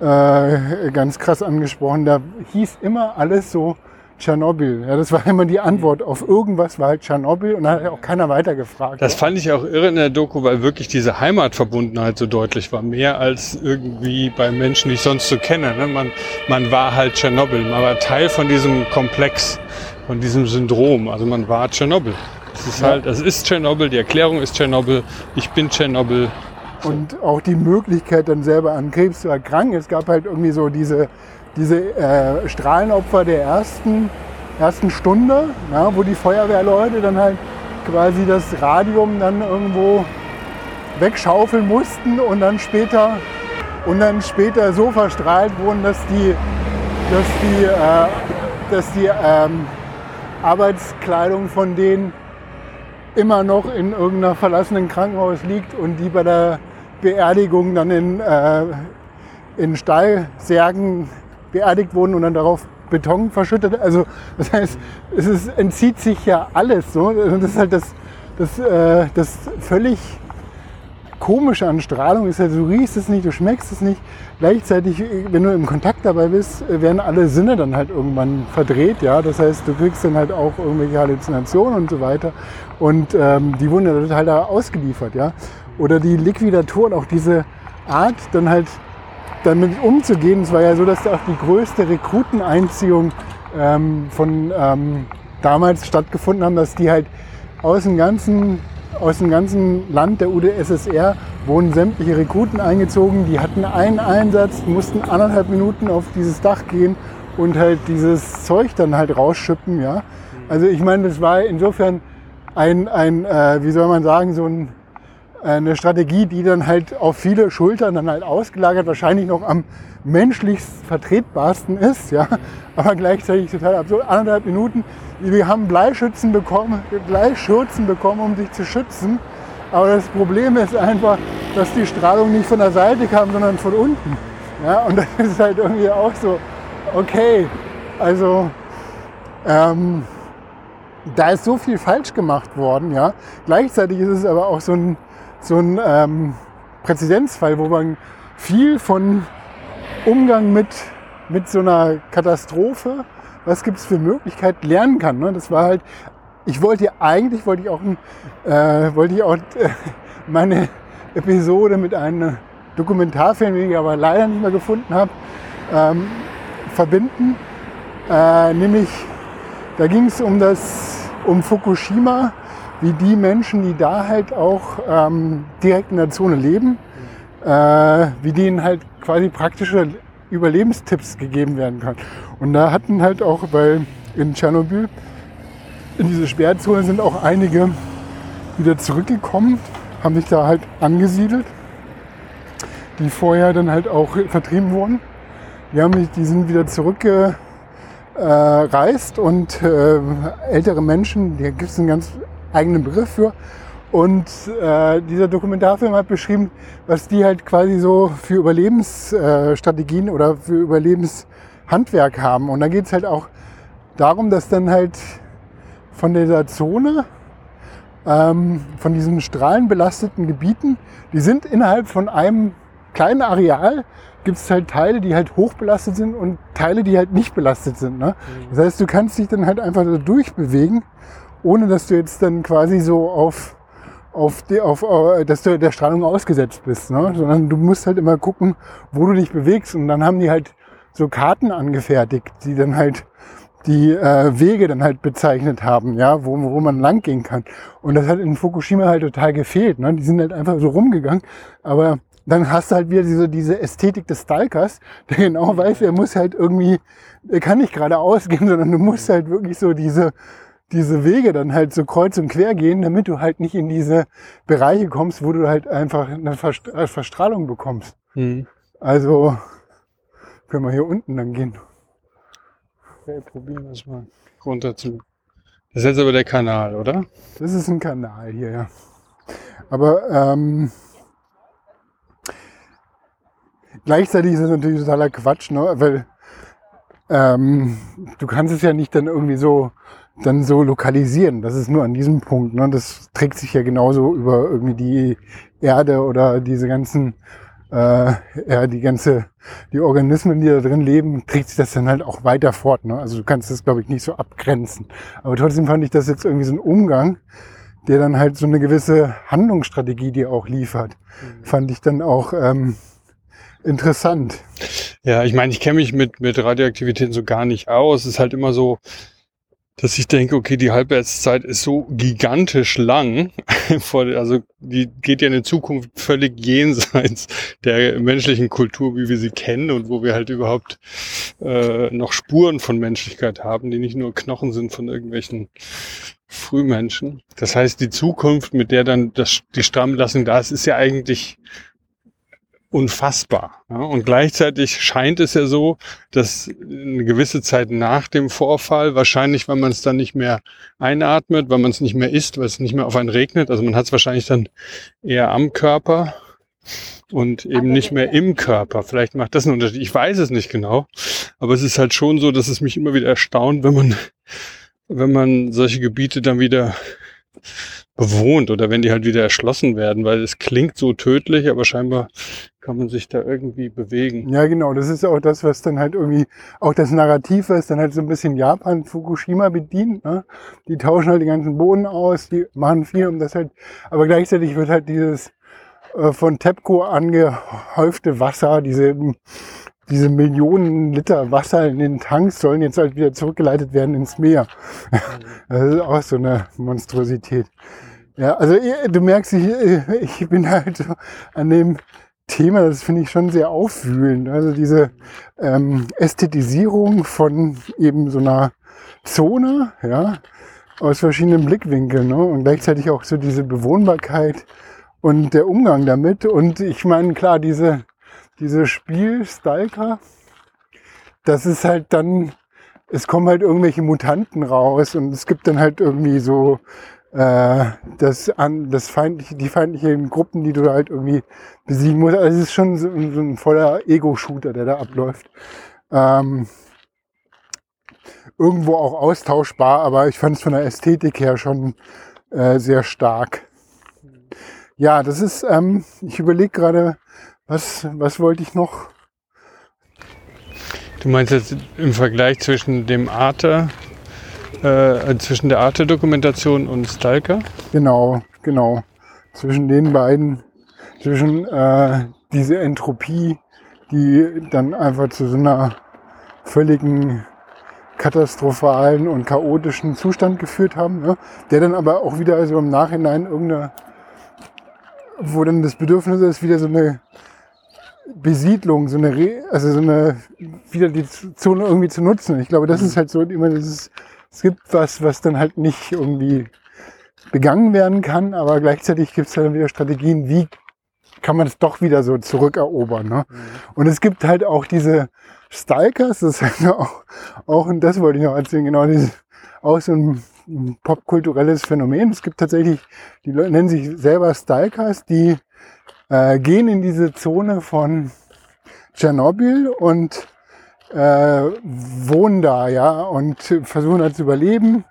äh, ganz krass angesprochen, da hieß immer alles so Tschernobyl. Ja, das war immer die Antwort auf irgendwas, war halt Tschernobyl und da hat auch keiner weiter gefragt. Das fand ich auch irre in der Doku, weil wirklich diese Heimatverbundenheit so deutlich war. Mehr als irgendwie bei Menschen, die ich sonst so kenne. Ne? Man, man war halt Tschernobyl, man war Teil von diesem Komplex von diesem Syndrom. Also man war Tschernobyl. Es ist ja. halt, es ist Tschernobyl, die Erklärung ist Tschernobyl, ich bin Tschernobyl. Und auch die Möglichkeit, dann selber an Krebs zu erkranken. Es gab halt irgendwie so diese, diese äh, Strahlenopfer der ersten, ersten Stunde, ja, wo die Feuerwehrleute dann halt quasi das Radium dann irgendwo wegschaufeln mussten und dann später und dann später so verstrahlt wurden, dass die, dass die, äh, dass die ähm, Arbeitskleidung von denen immer noch in irgendeiner verlassenen Krankenhaus liegt und die bei der Beerdigung dann in, äh, in Stahlsärgen beerdigt wurden und dann darauf Beton verschüttet. Also das heißt, es ist, entzieht sich ja alles. So. Das ist halt das, das, äh, das völlig Komische an Strahlung ist ja, du riechst es nicht, du schmeckst es nicht. Gleichzeitig, wenn du im Kontakt dabei bist, werden alle Sinne dann halt irgendwann verdreht. Ja? Das heißt, du kriegst dann halt auch irgendwelche Halluzinationen und so weiter. Und ähm, die wurden ja total da ausgeliefert. Ja? Oder die Liquidatoren, auch diese Art, dann halt damit umzugehen. Es war ja so, dass da auch die größte Rekruteneinziehung ähm, von ähm, damals stattgefunden haben, dass die halt aus dem ganzen aus dem ganzen Land der UdSSR wurden sämtliche Rekruten eingezogen. Die hatten einen Einsatz, mussten anderthalb Minuten auf dieses Dach gehen und halt dieses Zeug dann halt rausschippen. Ja? Also ich meine, das war insofern ein, ein äh, wie soll man sagen, so ein, eine Strategie, die dann halt auf viele Schultern dann halt ausgelagert wahrscheinlich noch am menschlichst vertretbarsten ist, ja, aber gleichzeitig total absurd. Anderthalb Minuten, wir haben Bleischützen bekommen, Bleischürzen bekommen, um sich zu schützen. Aber das Problem ist einfach, dass die Strahlung nicht von der Seite kam, sondern von unten. Ja, und das ist halt irgendwie auch so, okay, also ähm, da ist so viel falsch gemacht worden, ja. Gleichzeitig ist es aber auch so ein, so ein ähm, Präzedenzfall, wo man viel von Umgang mit, mit so einer Katastrophe, was gibt es für Möglichkeiten, lernen kann. Ne? Das war halt, ich wollte eigentlich, wollte ich auch, äh, wollte ich auch äh, meine Episode mit einem Dokumentarfilm, den ich aber leider nicht mehr gefunden habe, ähm, verbinden. Äh, nämlich, da ging es um das, um Fukushima, wie die Menschen, die da halt auch ähm, direkt in der Zone leben, äh, wie denen halt quasi praktische Überlebenstipps gegeben werden kann. Und da hatten halt auch, weil in Tschernobyl, in diese Sperrzone sind auch einige wieder zurückgekommen, haben sich da halt angesiedelt, die vorher dann halt auch vertrieben wurden. Die, haben, die sind wieder zurückgereist und äh, ältere Menschen, da gibt es einen ganz eigenen Begriff für. Und äh, dieser Dokumentarfilm hat beschrieben, was die halt quasi so für Überlebensstrategien äh, oder für Überlebenshandwerk haben. Und da geht es halt auch darum, dass dann halt von dieser Zone, ähm, von diesen strahlenbelasteten Gebieten, die sind innerhalb von einem kleinen Areal, gibt es halt Teile, die halt hochbelastet sind und Teile, die halt nicht belastet sind. Ne? Mhm. Das heißt, du kannst dich dann halt einfach da durchbewegen ohne dass du jetzt dann quasi so auf, auf, die, auf äh, dass du der Strahlung ausgesetzt bist, ne? sondern du musst halt immer gucken, wo du dich bewegst. Und dann haben die halt so Karten angefertigt, die dann halt die äh, Wege dann halt bezeichnet haben, ja, wo, wo man lang gehen kann. Und das hat in Fukushima halt total gefehlt. Ne? Die sind halt einfach so rumgegangen. Aber dann hast du halt wieder diese, diese Ästhetik des Stalkers, der genau weiß, er muss halt irgendwie, er kann nicht geradeaus gehen, sondern du musst halt wirklich so diese, diese Wege dann halt so kreuz und quer gehen, damit du halt nicht in diese Bereiche kommst, wo du halt einfach eine äh, Verstrahlung bekommst. Mhm. Also können wir hier unten dann gehen. Okay, probieren wir es mal runter zu. Das ist jetzt aber der Kanal, oder? Das ist ein Kanal hier, ja. Aber ähm, gleichzeitig ist es natürlich totaler Quatsch, ne? weil ähm, du kannst es ja nicht dann irgendwie so dann so lokalisieren. Das ist nur an diesem Punkt. Ne? Das trägt sich ja genauso über irgendwie die Erde oder diese ganzen, äh, ja, die ganze, die Organismen, die da drin leben, trägt sich das dann halt auch weiter fort. Ne? Also du kannst das, glaube ich, nicht so abgrenzen. Aber trotzdem fand ich das jetzt irgendwie so ein Umgang, der dann halt so eine gewisse Handlungsstrategie dir auch liefert. Mhm. Fand ich dann auch ähm, interessant. Ja, ich meine, ich kenne mich mit, mit Radioaktivitäten so gar nicht aus. Es ist halt immer so, dass ich denke, okay, die Halbwertszeit ist so gigantisch lang, also die geht ja in der Zukunft völlig jenseits der menschlichen Kultur, wie wir sie kennen und wo wir halt überhaupt äh, noch Spuren von Menschlichkeit haben, die nicht nur Knochen sind von irgendwelchen Frühmenschen. Das heißt, die Zukunft, mit der dann das, die Stammlassung da ist, ist ja eigentlich unfassbar. Ja? Und gleichzeitig scheint es ja so, dass eine gewisse Zeit nach dem Vorfall, wahrscheinlich, weil man es dann nicht mehr einatmet, weil man es nicht mehr isst, weil es nicht mehr auf einen regnet, also man hat es wahrscheinlich dann eher am Körper und eben nicht mehr im Körper. Vielleicht macht das einen Unterschied. Ich weiß es nicht genau, aber es ist halt schon so, dass es mich immer wieder erstaunt, wenn man, wenn man solche Gebiete dann wieder bewohnt oder wenn die halt wieder erschlossen werden, weil es klingt so tödlich, aber scheinbar kann man sich da irgendwie bewegen. Ja, genau. Das ist auch das, was dann halt irgendwie, auch das Narrativ, was dann halt so ein bisschen Japan, Fukushima bedient. Ne? Die tauschen halt die ganzen Boden aus, die machen viel um das halt, aber gleichzeitig wird halt dieses äh, von TEPCO angehäufte Wasser, diese, diese Millionen Liter Wasser in den Tanks sollen jetzt halt wieder zurückgeleitet werden ins Meer. Mhm. Das ist auch so eine Monstrosität. Ja, also du merkst, ich, ich bin halt an dem Thema, das finde ich schon sehr aufwühlend. Also diese ähm, Ästhetisierung von eben so einer Zone, ja, aus verschiedenen Blickwinkeln ne? und gleichzeitig auch so diese Bewohnbarkeit und der Umgang damit. Und ich meine, klar, diese, diese Spiel-Stalker, das ist halt dann, es kommen halt irgendwelche Mutanten raus und es gibt dann halt irgendwie so äh, das an das feindliche, die feindlichen Gruppen, die du halt irgendwie besiegen musst. Also es ist schon so, so ein voller Ego-Shooter, der da abläuft. Ähm, irgendwo auch austauschbar, aber ich fand es von der Ästhetik her schon äh, sehr stark. Ja, das ist, ähm, ich überlege gerade, was, was wollte ich noch? Du meinst jetzt im Vergleich zwischen dem Arte, äh, zwischen der Arte-Dokumentation und Stalker? Genau, genau. Zwischen den beiden, zwischen äh, diese Entropie, die dann einfach zu so einer völligen katastrophalen und chaotischen Zustand geführt haben, ne? der dann aber auch wieder so im Nachhinein irgendeine, wo dann das Bedürfnis ist, wieder so eine Besiedlung, so eine, Re also so eine, wieder die Zone irgendwie zu nutzen. Ich glaube, das ist halt so immer dieses, es gibt was, was dann halt nicht irgendwie begangen werden kann, aber gleichzeitig gibt es dann wieder Strategien, wie kann man es doch wieder so zurückerobern. Ne? Und es gibt halt auch diese Stalkers, das ist halt auch, auch, und das wollte ich noch erzählen, genau, dieses, auch so ein, ein popkulturelles Phänomen. Es gibt tatsächlich, die Leute nennen sich selber Stalkers, die äh, gehen in diese Zone von Tschernobyl und äh, wohnen da, ja, und versuchen da zu überleben.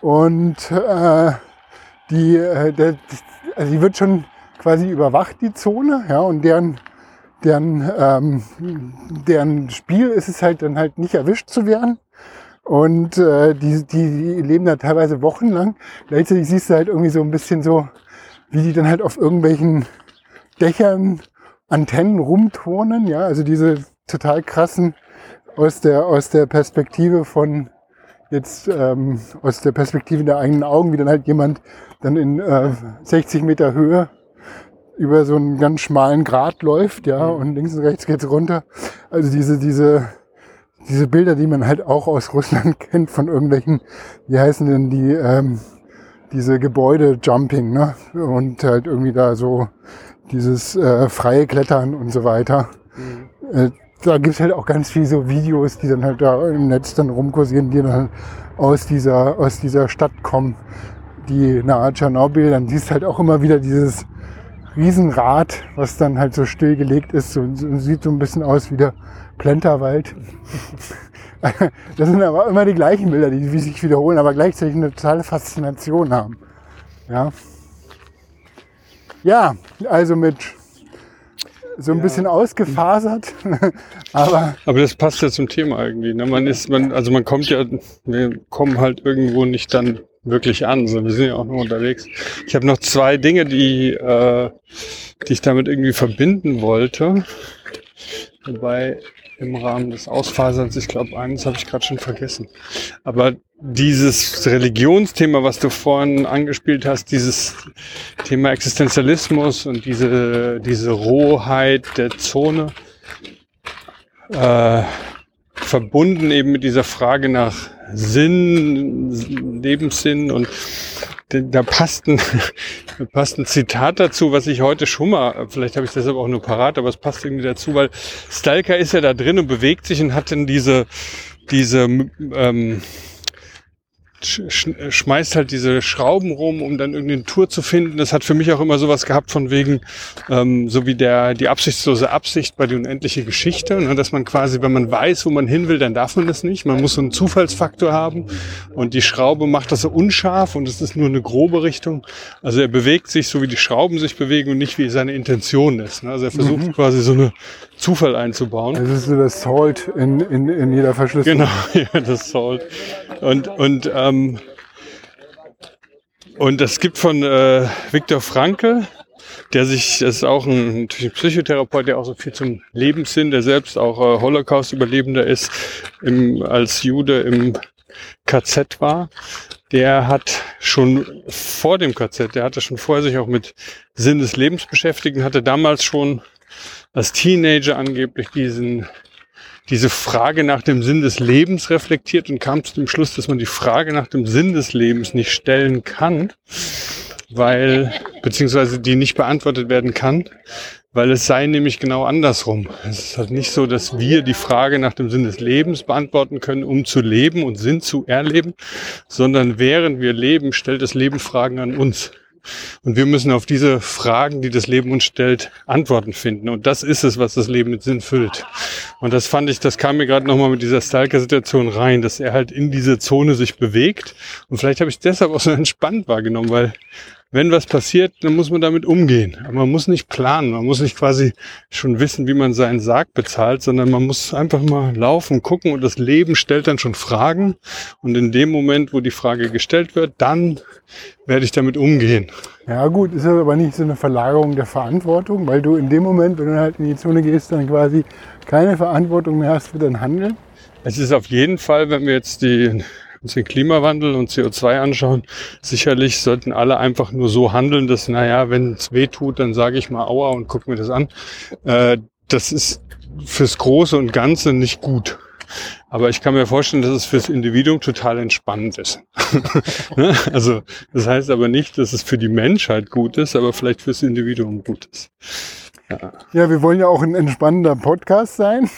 Und äh, die, äh, der, also die wird schon quasi überwacht, die Zone, ja, und deren, deren, ähm, deren Spiel ist es halt dann halt nicht erwischt zu werden. Und äh, die, die, die leben da teilweise wochenlang. Gleichzeitig siehst du halt irgendwie so ein bisschen so, wie die dann halt auf irgendwelchen Dächern Antennen rumturnen, ja, also diese total krassen aus der, aus der Perspektive von jetzt ähm, aus der Perspektive der eigenen Augen, wie dann halt jemand dann in äh, 60 Meter Höhe über so einen ganz schmalen Grat läuft, ja, und links und rechts geht's runter. Also diese, diese, diese Bilder, die man halt auch aus Russland kennt von irgendwelchen, wie heißen denn die, ähm, diese Gebäude-Jumping, ne? Und halt irgendwie da so dieses äh, freie Klettern und so weiter. Äh, da gibt's halt auch ganz viele so Videos, die dann halt da im Netz dann rumkursieren, die dann aus dieser, aus dieser Stadt kommen, die nahe Tschernobyl. Dann siehst du halt auch immer wieder dieses Riesenrad, was dann halt so stillgelegt ist und so, sieht so ein bisschen aus wie der Plenterwald. Das sind aber immer die gleichen Bilder, die sich wiederholen, aber gleichzeitig eine totale Faszination haben. Ja, ja also mit so ein Ja. bisschen ausgefasert, aber Aber das passt ja zum Thema irgendwie. Ne? Man ist, man, also man kommt ja, wir kommen halt irgendwo nicht dann wirklich an. So, wir sind ja auch nur unterwegs. Ich habe noch zwei Dinge, die, äh, die ich damit irgendwie verbinden wollte. Wobei im Rahmen des Ausfaserns, ich glaube, eines habe ich gerade schon vergessen. Aber dieses Religionsthema, was du vorhin angespielt hast, dieses Thema Existenzialismus und diese, diese Rohheit der Zone, äh, verbunden eben mit dieser Frage nach Sinn, Lebenssinn und da passt ein, da passt ein Zitat dazu, was ich heute schon mal, vielleicht habe ich das aber auch nur parat, aber es passt irgendwie dazu, weil Stalker ist ja da drin und bewegt sich und hat dann diese, diese, ähm, schmeißt halt diese Schrauben rum, um dann irgendeine Tour zu finden. Das hat für mich auch immer sowas gehabt von wegen, ähm, so wie der, die absichtslose Absicht bei die unendliche Geschichte, ne, dass man quasi, wenn man weiß, wo man hin will, dann darf man das nicht. Man muss so einen Zufallsfaktor haben und die Schraube macht das so unscharf und es ist nur eine grobe Richtung. Also er bewegt sich so, wie die Schrauben sich bewegen und nicht wie seine Intention ist. Ne? Also er versucht quasi so eine Zufall einzubauen. es ist so das Salt in, in, in jeder Verschlüsselung. Genau, ja, das Salt. Und, und, ähm, und es gibt von äh, Viktor Frankl, der sich, das ist auch ein, natürlich ein Psychotherapeut, der auch so viel zum Lebenssinn, der selbst auch äh, Holocaust-Überlebender ist, im, als Jude im KZ war. der hat schon vor dem KZ, der hatte schon vorher sich auch mit Sinn des Lebens beschäftigt und hatte damals schon als Teenager angeblich diesen, diese Frage nach dem Sinn des Lebens reflektiert und kam zu dem Schluss, dass man die Frage nach dem Sinn des Lebens nicht stellen kann, weil, beziehungsweise die nicht beantwortet werden kann, weil es sei nämlich genau andersrum. Es ist halt nicht so, dass wir die Frage nach dem Sinn des Lebens beantworten können, um zu leben und Sinn zu erleben, sondern während wir leben, stellt das Leben Fragen an uns. Und wir müssen auf diese Fragen, die das Leben uns stellt, Antworten finden. Und das ist es, was das Leben mit Sinn füllt. Und das fand ich, das kam mir gerade nochmal mit dieser Stalker-Situation rein, dass er halt in diese Zone sich bewegt. Und vielleicht habe ich es deshalb auch so entspannt wahrgenommen, weil wenn was passiert, dann muss man damit umgehen. Aber man muss nicht planen, man muss nicht quasi schon wissen, wie man seinen Sarg bezahlt, sondern man muss einfach mal laufen, gucken und das Leben stellt dann schon Fragen. Und in dem Moment, wo die Frage gestellt wird, dann werde ich damit umgehen. Ja gut, ist aber nicht so eine Verlagerung der Verantwortung, weil du in dem Moment, wenn du halt in die Zone gehst, dann quasi keine Verantwortung mehr hast für dein Handeln. Es ist auf jeden Fall, wenn wir jetzt die uns den Klimawandel und CO2 anschauen, sicherlich sollten alle einfach nur so handeln, dass, naja, wenn es weh tut, dann sage ich mal Aua und guck mir das an. Äh, das ist fürs Große und Ganze nicht gut. Aber ich kann mir vorstellen, dass es fürs Individuum total entspannend ist. Ne? also das heißt aber nicht, dass es für die Menschheit gut ist, aber vielleicht fürs Individuum gut ist. Ja. ja, wir wollen ja auch ein entspannender Podcast sein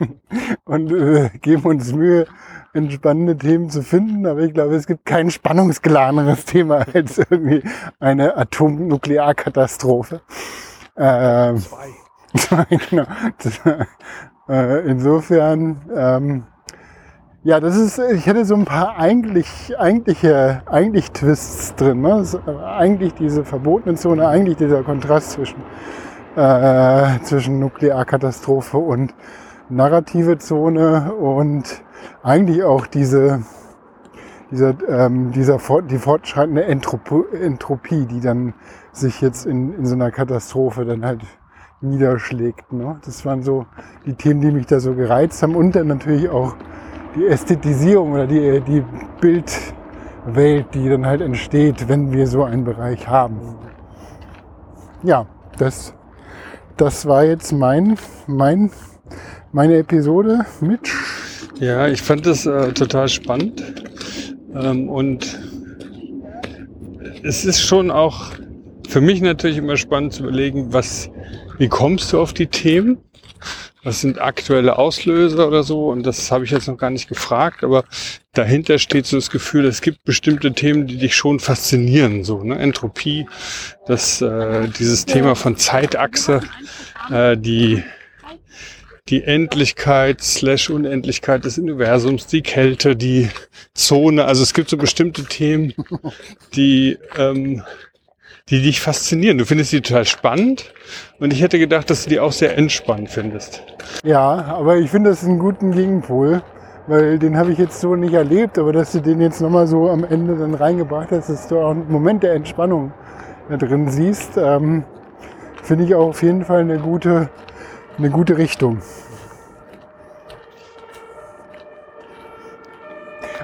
und äh, geben uns Mühe, entspannende Themen zu finden, aber ich glaube, es gibt kein spannungsgeladeneres Thema als irgendwie eine Atomnuklearkatastrophe. Äh, zwei. genau. Äh, insofern, ähm, ja, das ist, ich hätte so ein paar eigentlich, eigentliche, eigentlich Twists drin. Ne? eigentlich diese verbotene Zone, eigentlich dieser Kontrast zwischen, äh, zwischen Nuklearkatastrophe und narrative Zone und eigentlich auch diese, dieser, ähm, dieser die fortschreitende Entropie, Entropie, die dann sich jetzt in, in so einer Katastrophe dann halt niederschlägt. Ne? Das waren so die Themen, die mich da so gereizt haben und dann natürlich auch die Ästhetisierung oder die, die Bildwelt, die dann halt entsteht, wenn wir so einen Bereich haben. Ja, das, das war jetzt mein, mein, meine Episode mit ja, ich fand das äh, total spannend. Ähm, und es ist schon auch für mich natürlich immer spannend zu überlegen, was, wie kommst du auf die Themen? Was sind aktuelle Auslöser oder so? Und das habe ich jetzt noch gar nicht gefragt, aber dahinter steht so das Gefühl, es gibt bestimmte Themen, die dich schon faszinieren. So, ne? Entropie, das, äh, dieses Thema von Zeitachse, äh, die die Endlichkeit slash Unendlichkeit des Universums, die Kälte, die Zone. Also es gibt so bestimmte Themen, die, ähm, die dich faszinieren. Du findest die total spannend und ich hätte gedacht, dass du die auch sehr entspannt findest. Ja, aber ich finde das einen guten Gegenpol, weil den habe ich jetzt so nicht erlebt, aber dass du den jetzt nochmal so am Ende dann reingebracht hast, dass du auch einen Moment der Entspannung da drin siehst, ähm, finde ich auch auf jeden Fall eine gute eine gute Richtung.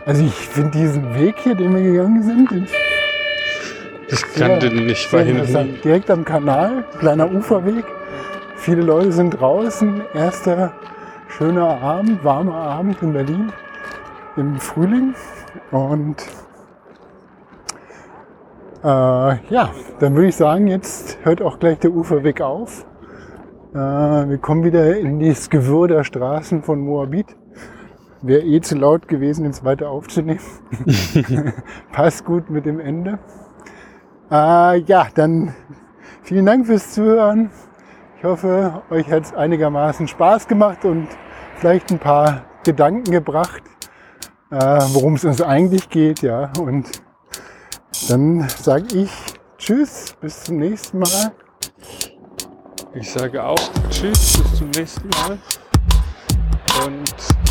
Also ich finde diesen Weg hier, den wir gegangen sind, ich kannte den nicht sehr interessant. Direkt am Kanal, kleiner Uferweg. Viele Leute sind draußen. Erster schöner Abend, warmer Abend in Berlin im Frühling. Und äh, ja, dann würde ich sagen, jetzt hört auch gleich der Uferweg auf. Äh, wir kommen wieder in das Gewirr der Straßen von Moabit. Wäre eh zu laut gewesen, ins weiter aufzunehmen. Passt gut mit dem Ende. Äh, ja, dann vielen Dank fürs Zuhören. Ich hoffe, euch hat es einigermaßen Spaß gemacht und vielleicht ein paar Gedanken gebracht, äh, worum es uns eigentlich geht. Ja, und dann sage ich Tschüss, bis zum nächsten Mal. Ich sage auch Tschüss, bis zum nächsten Mal. Und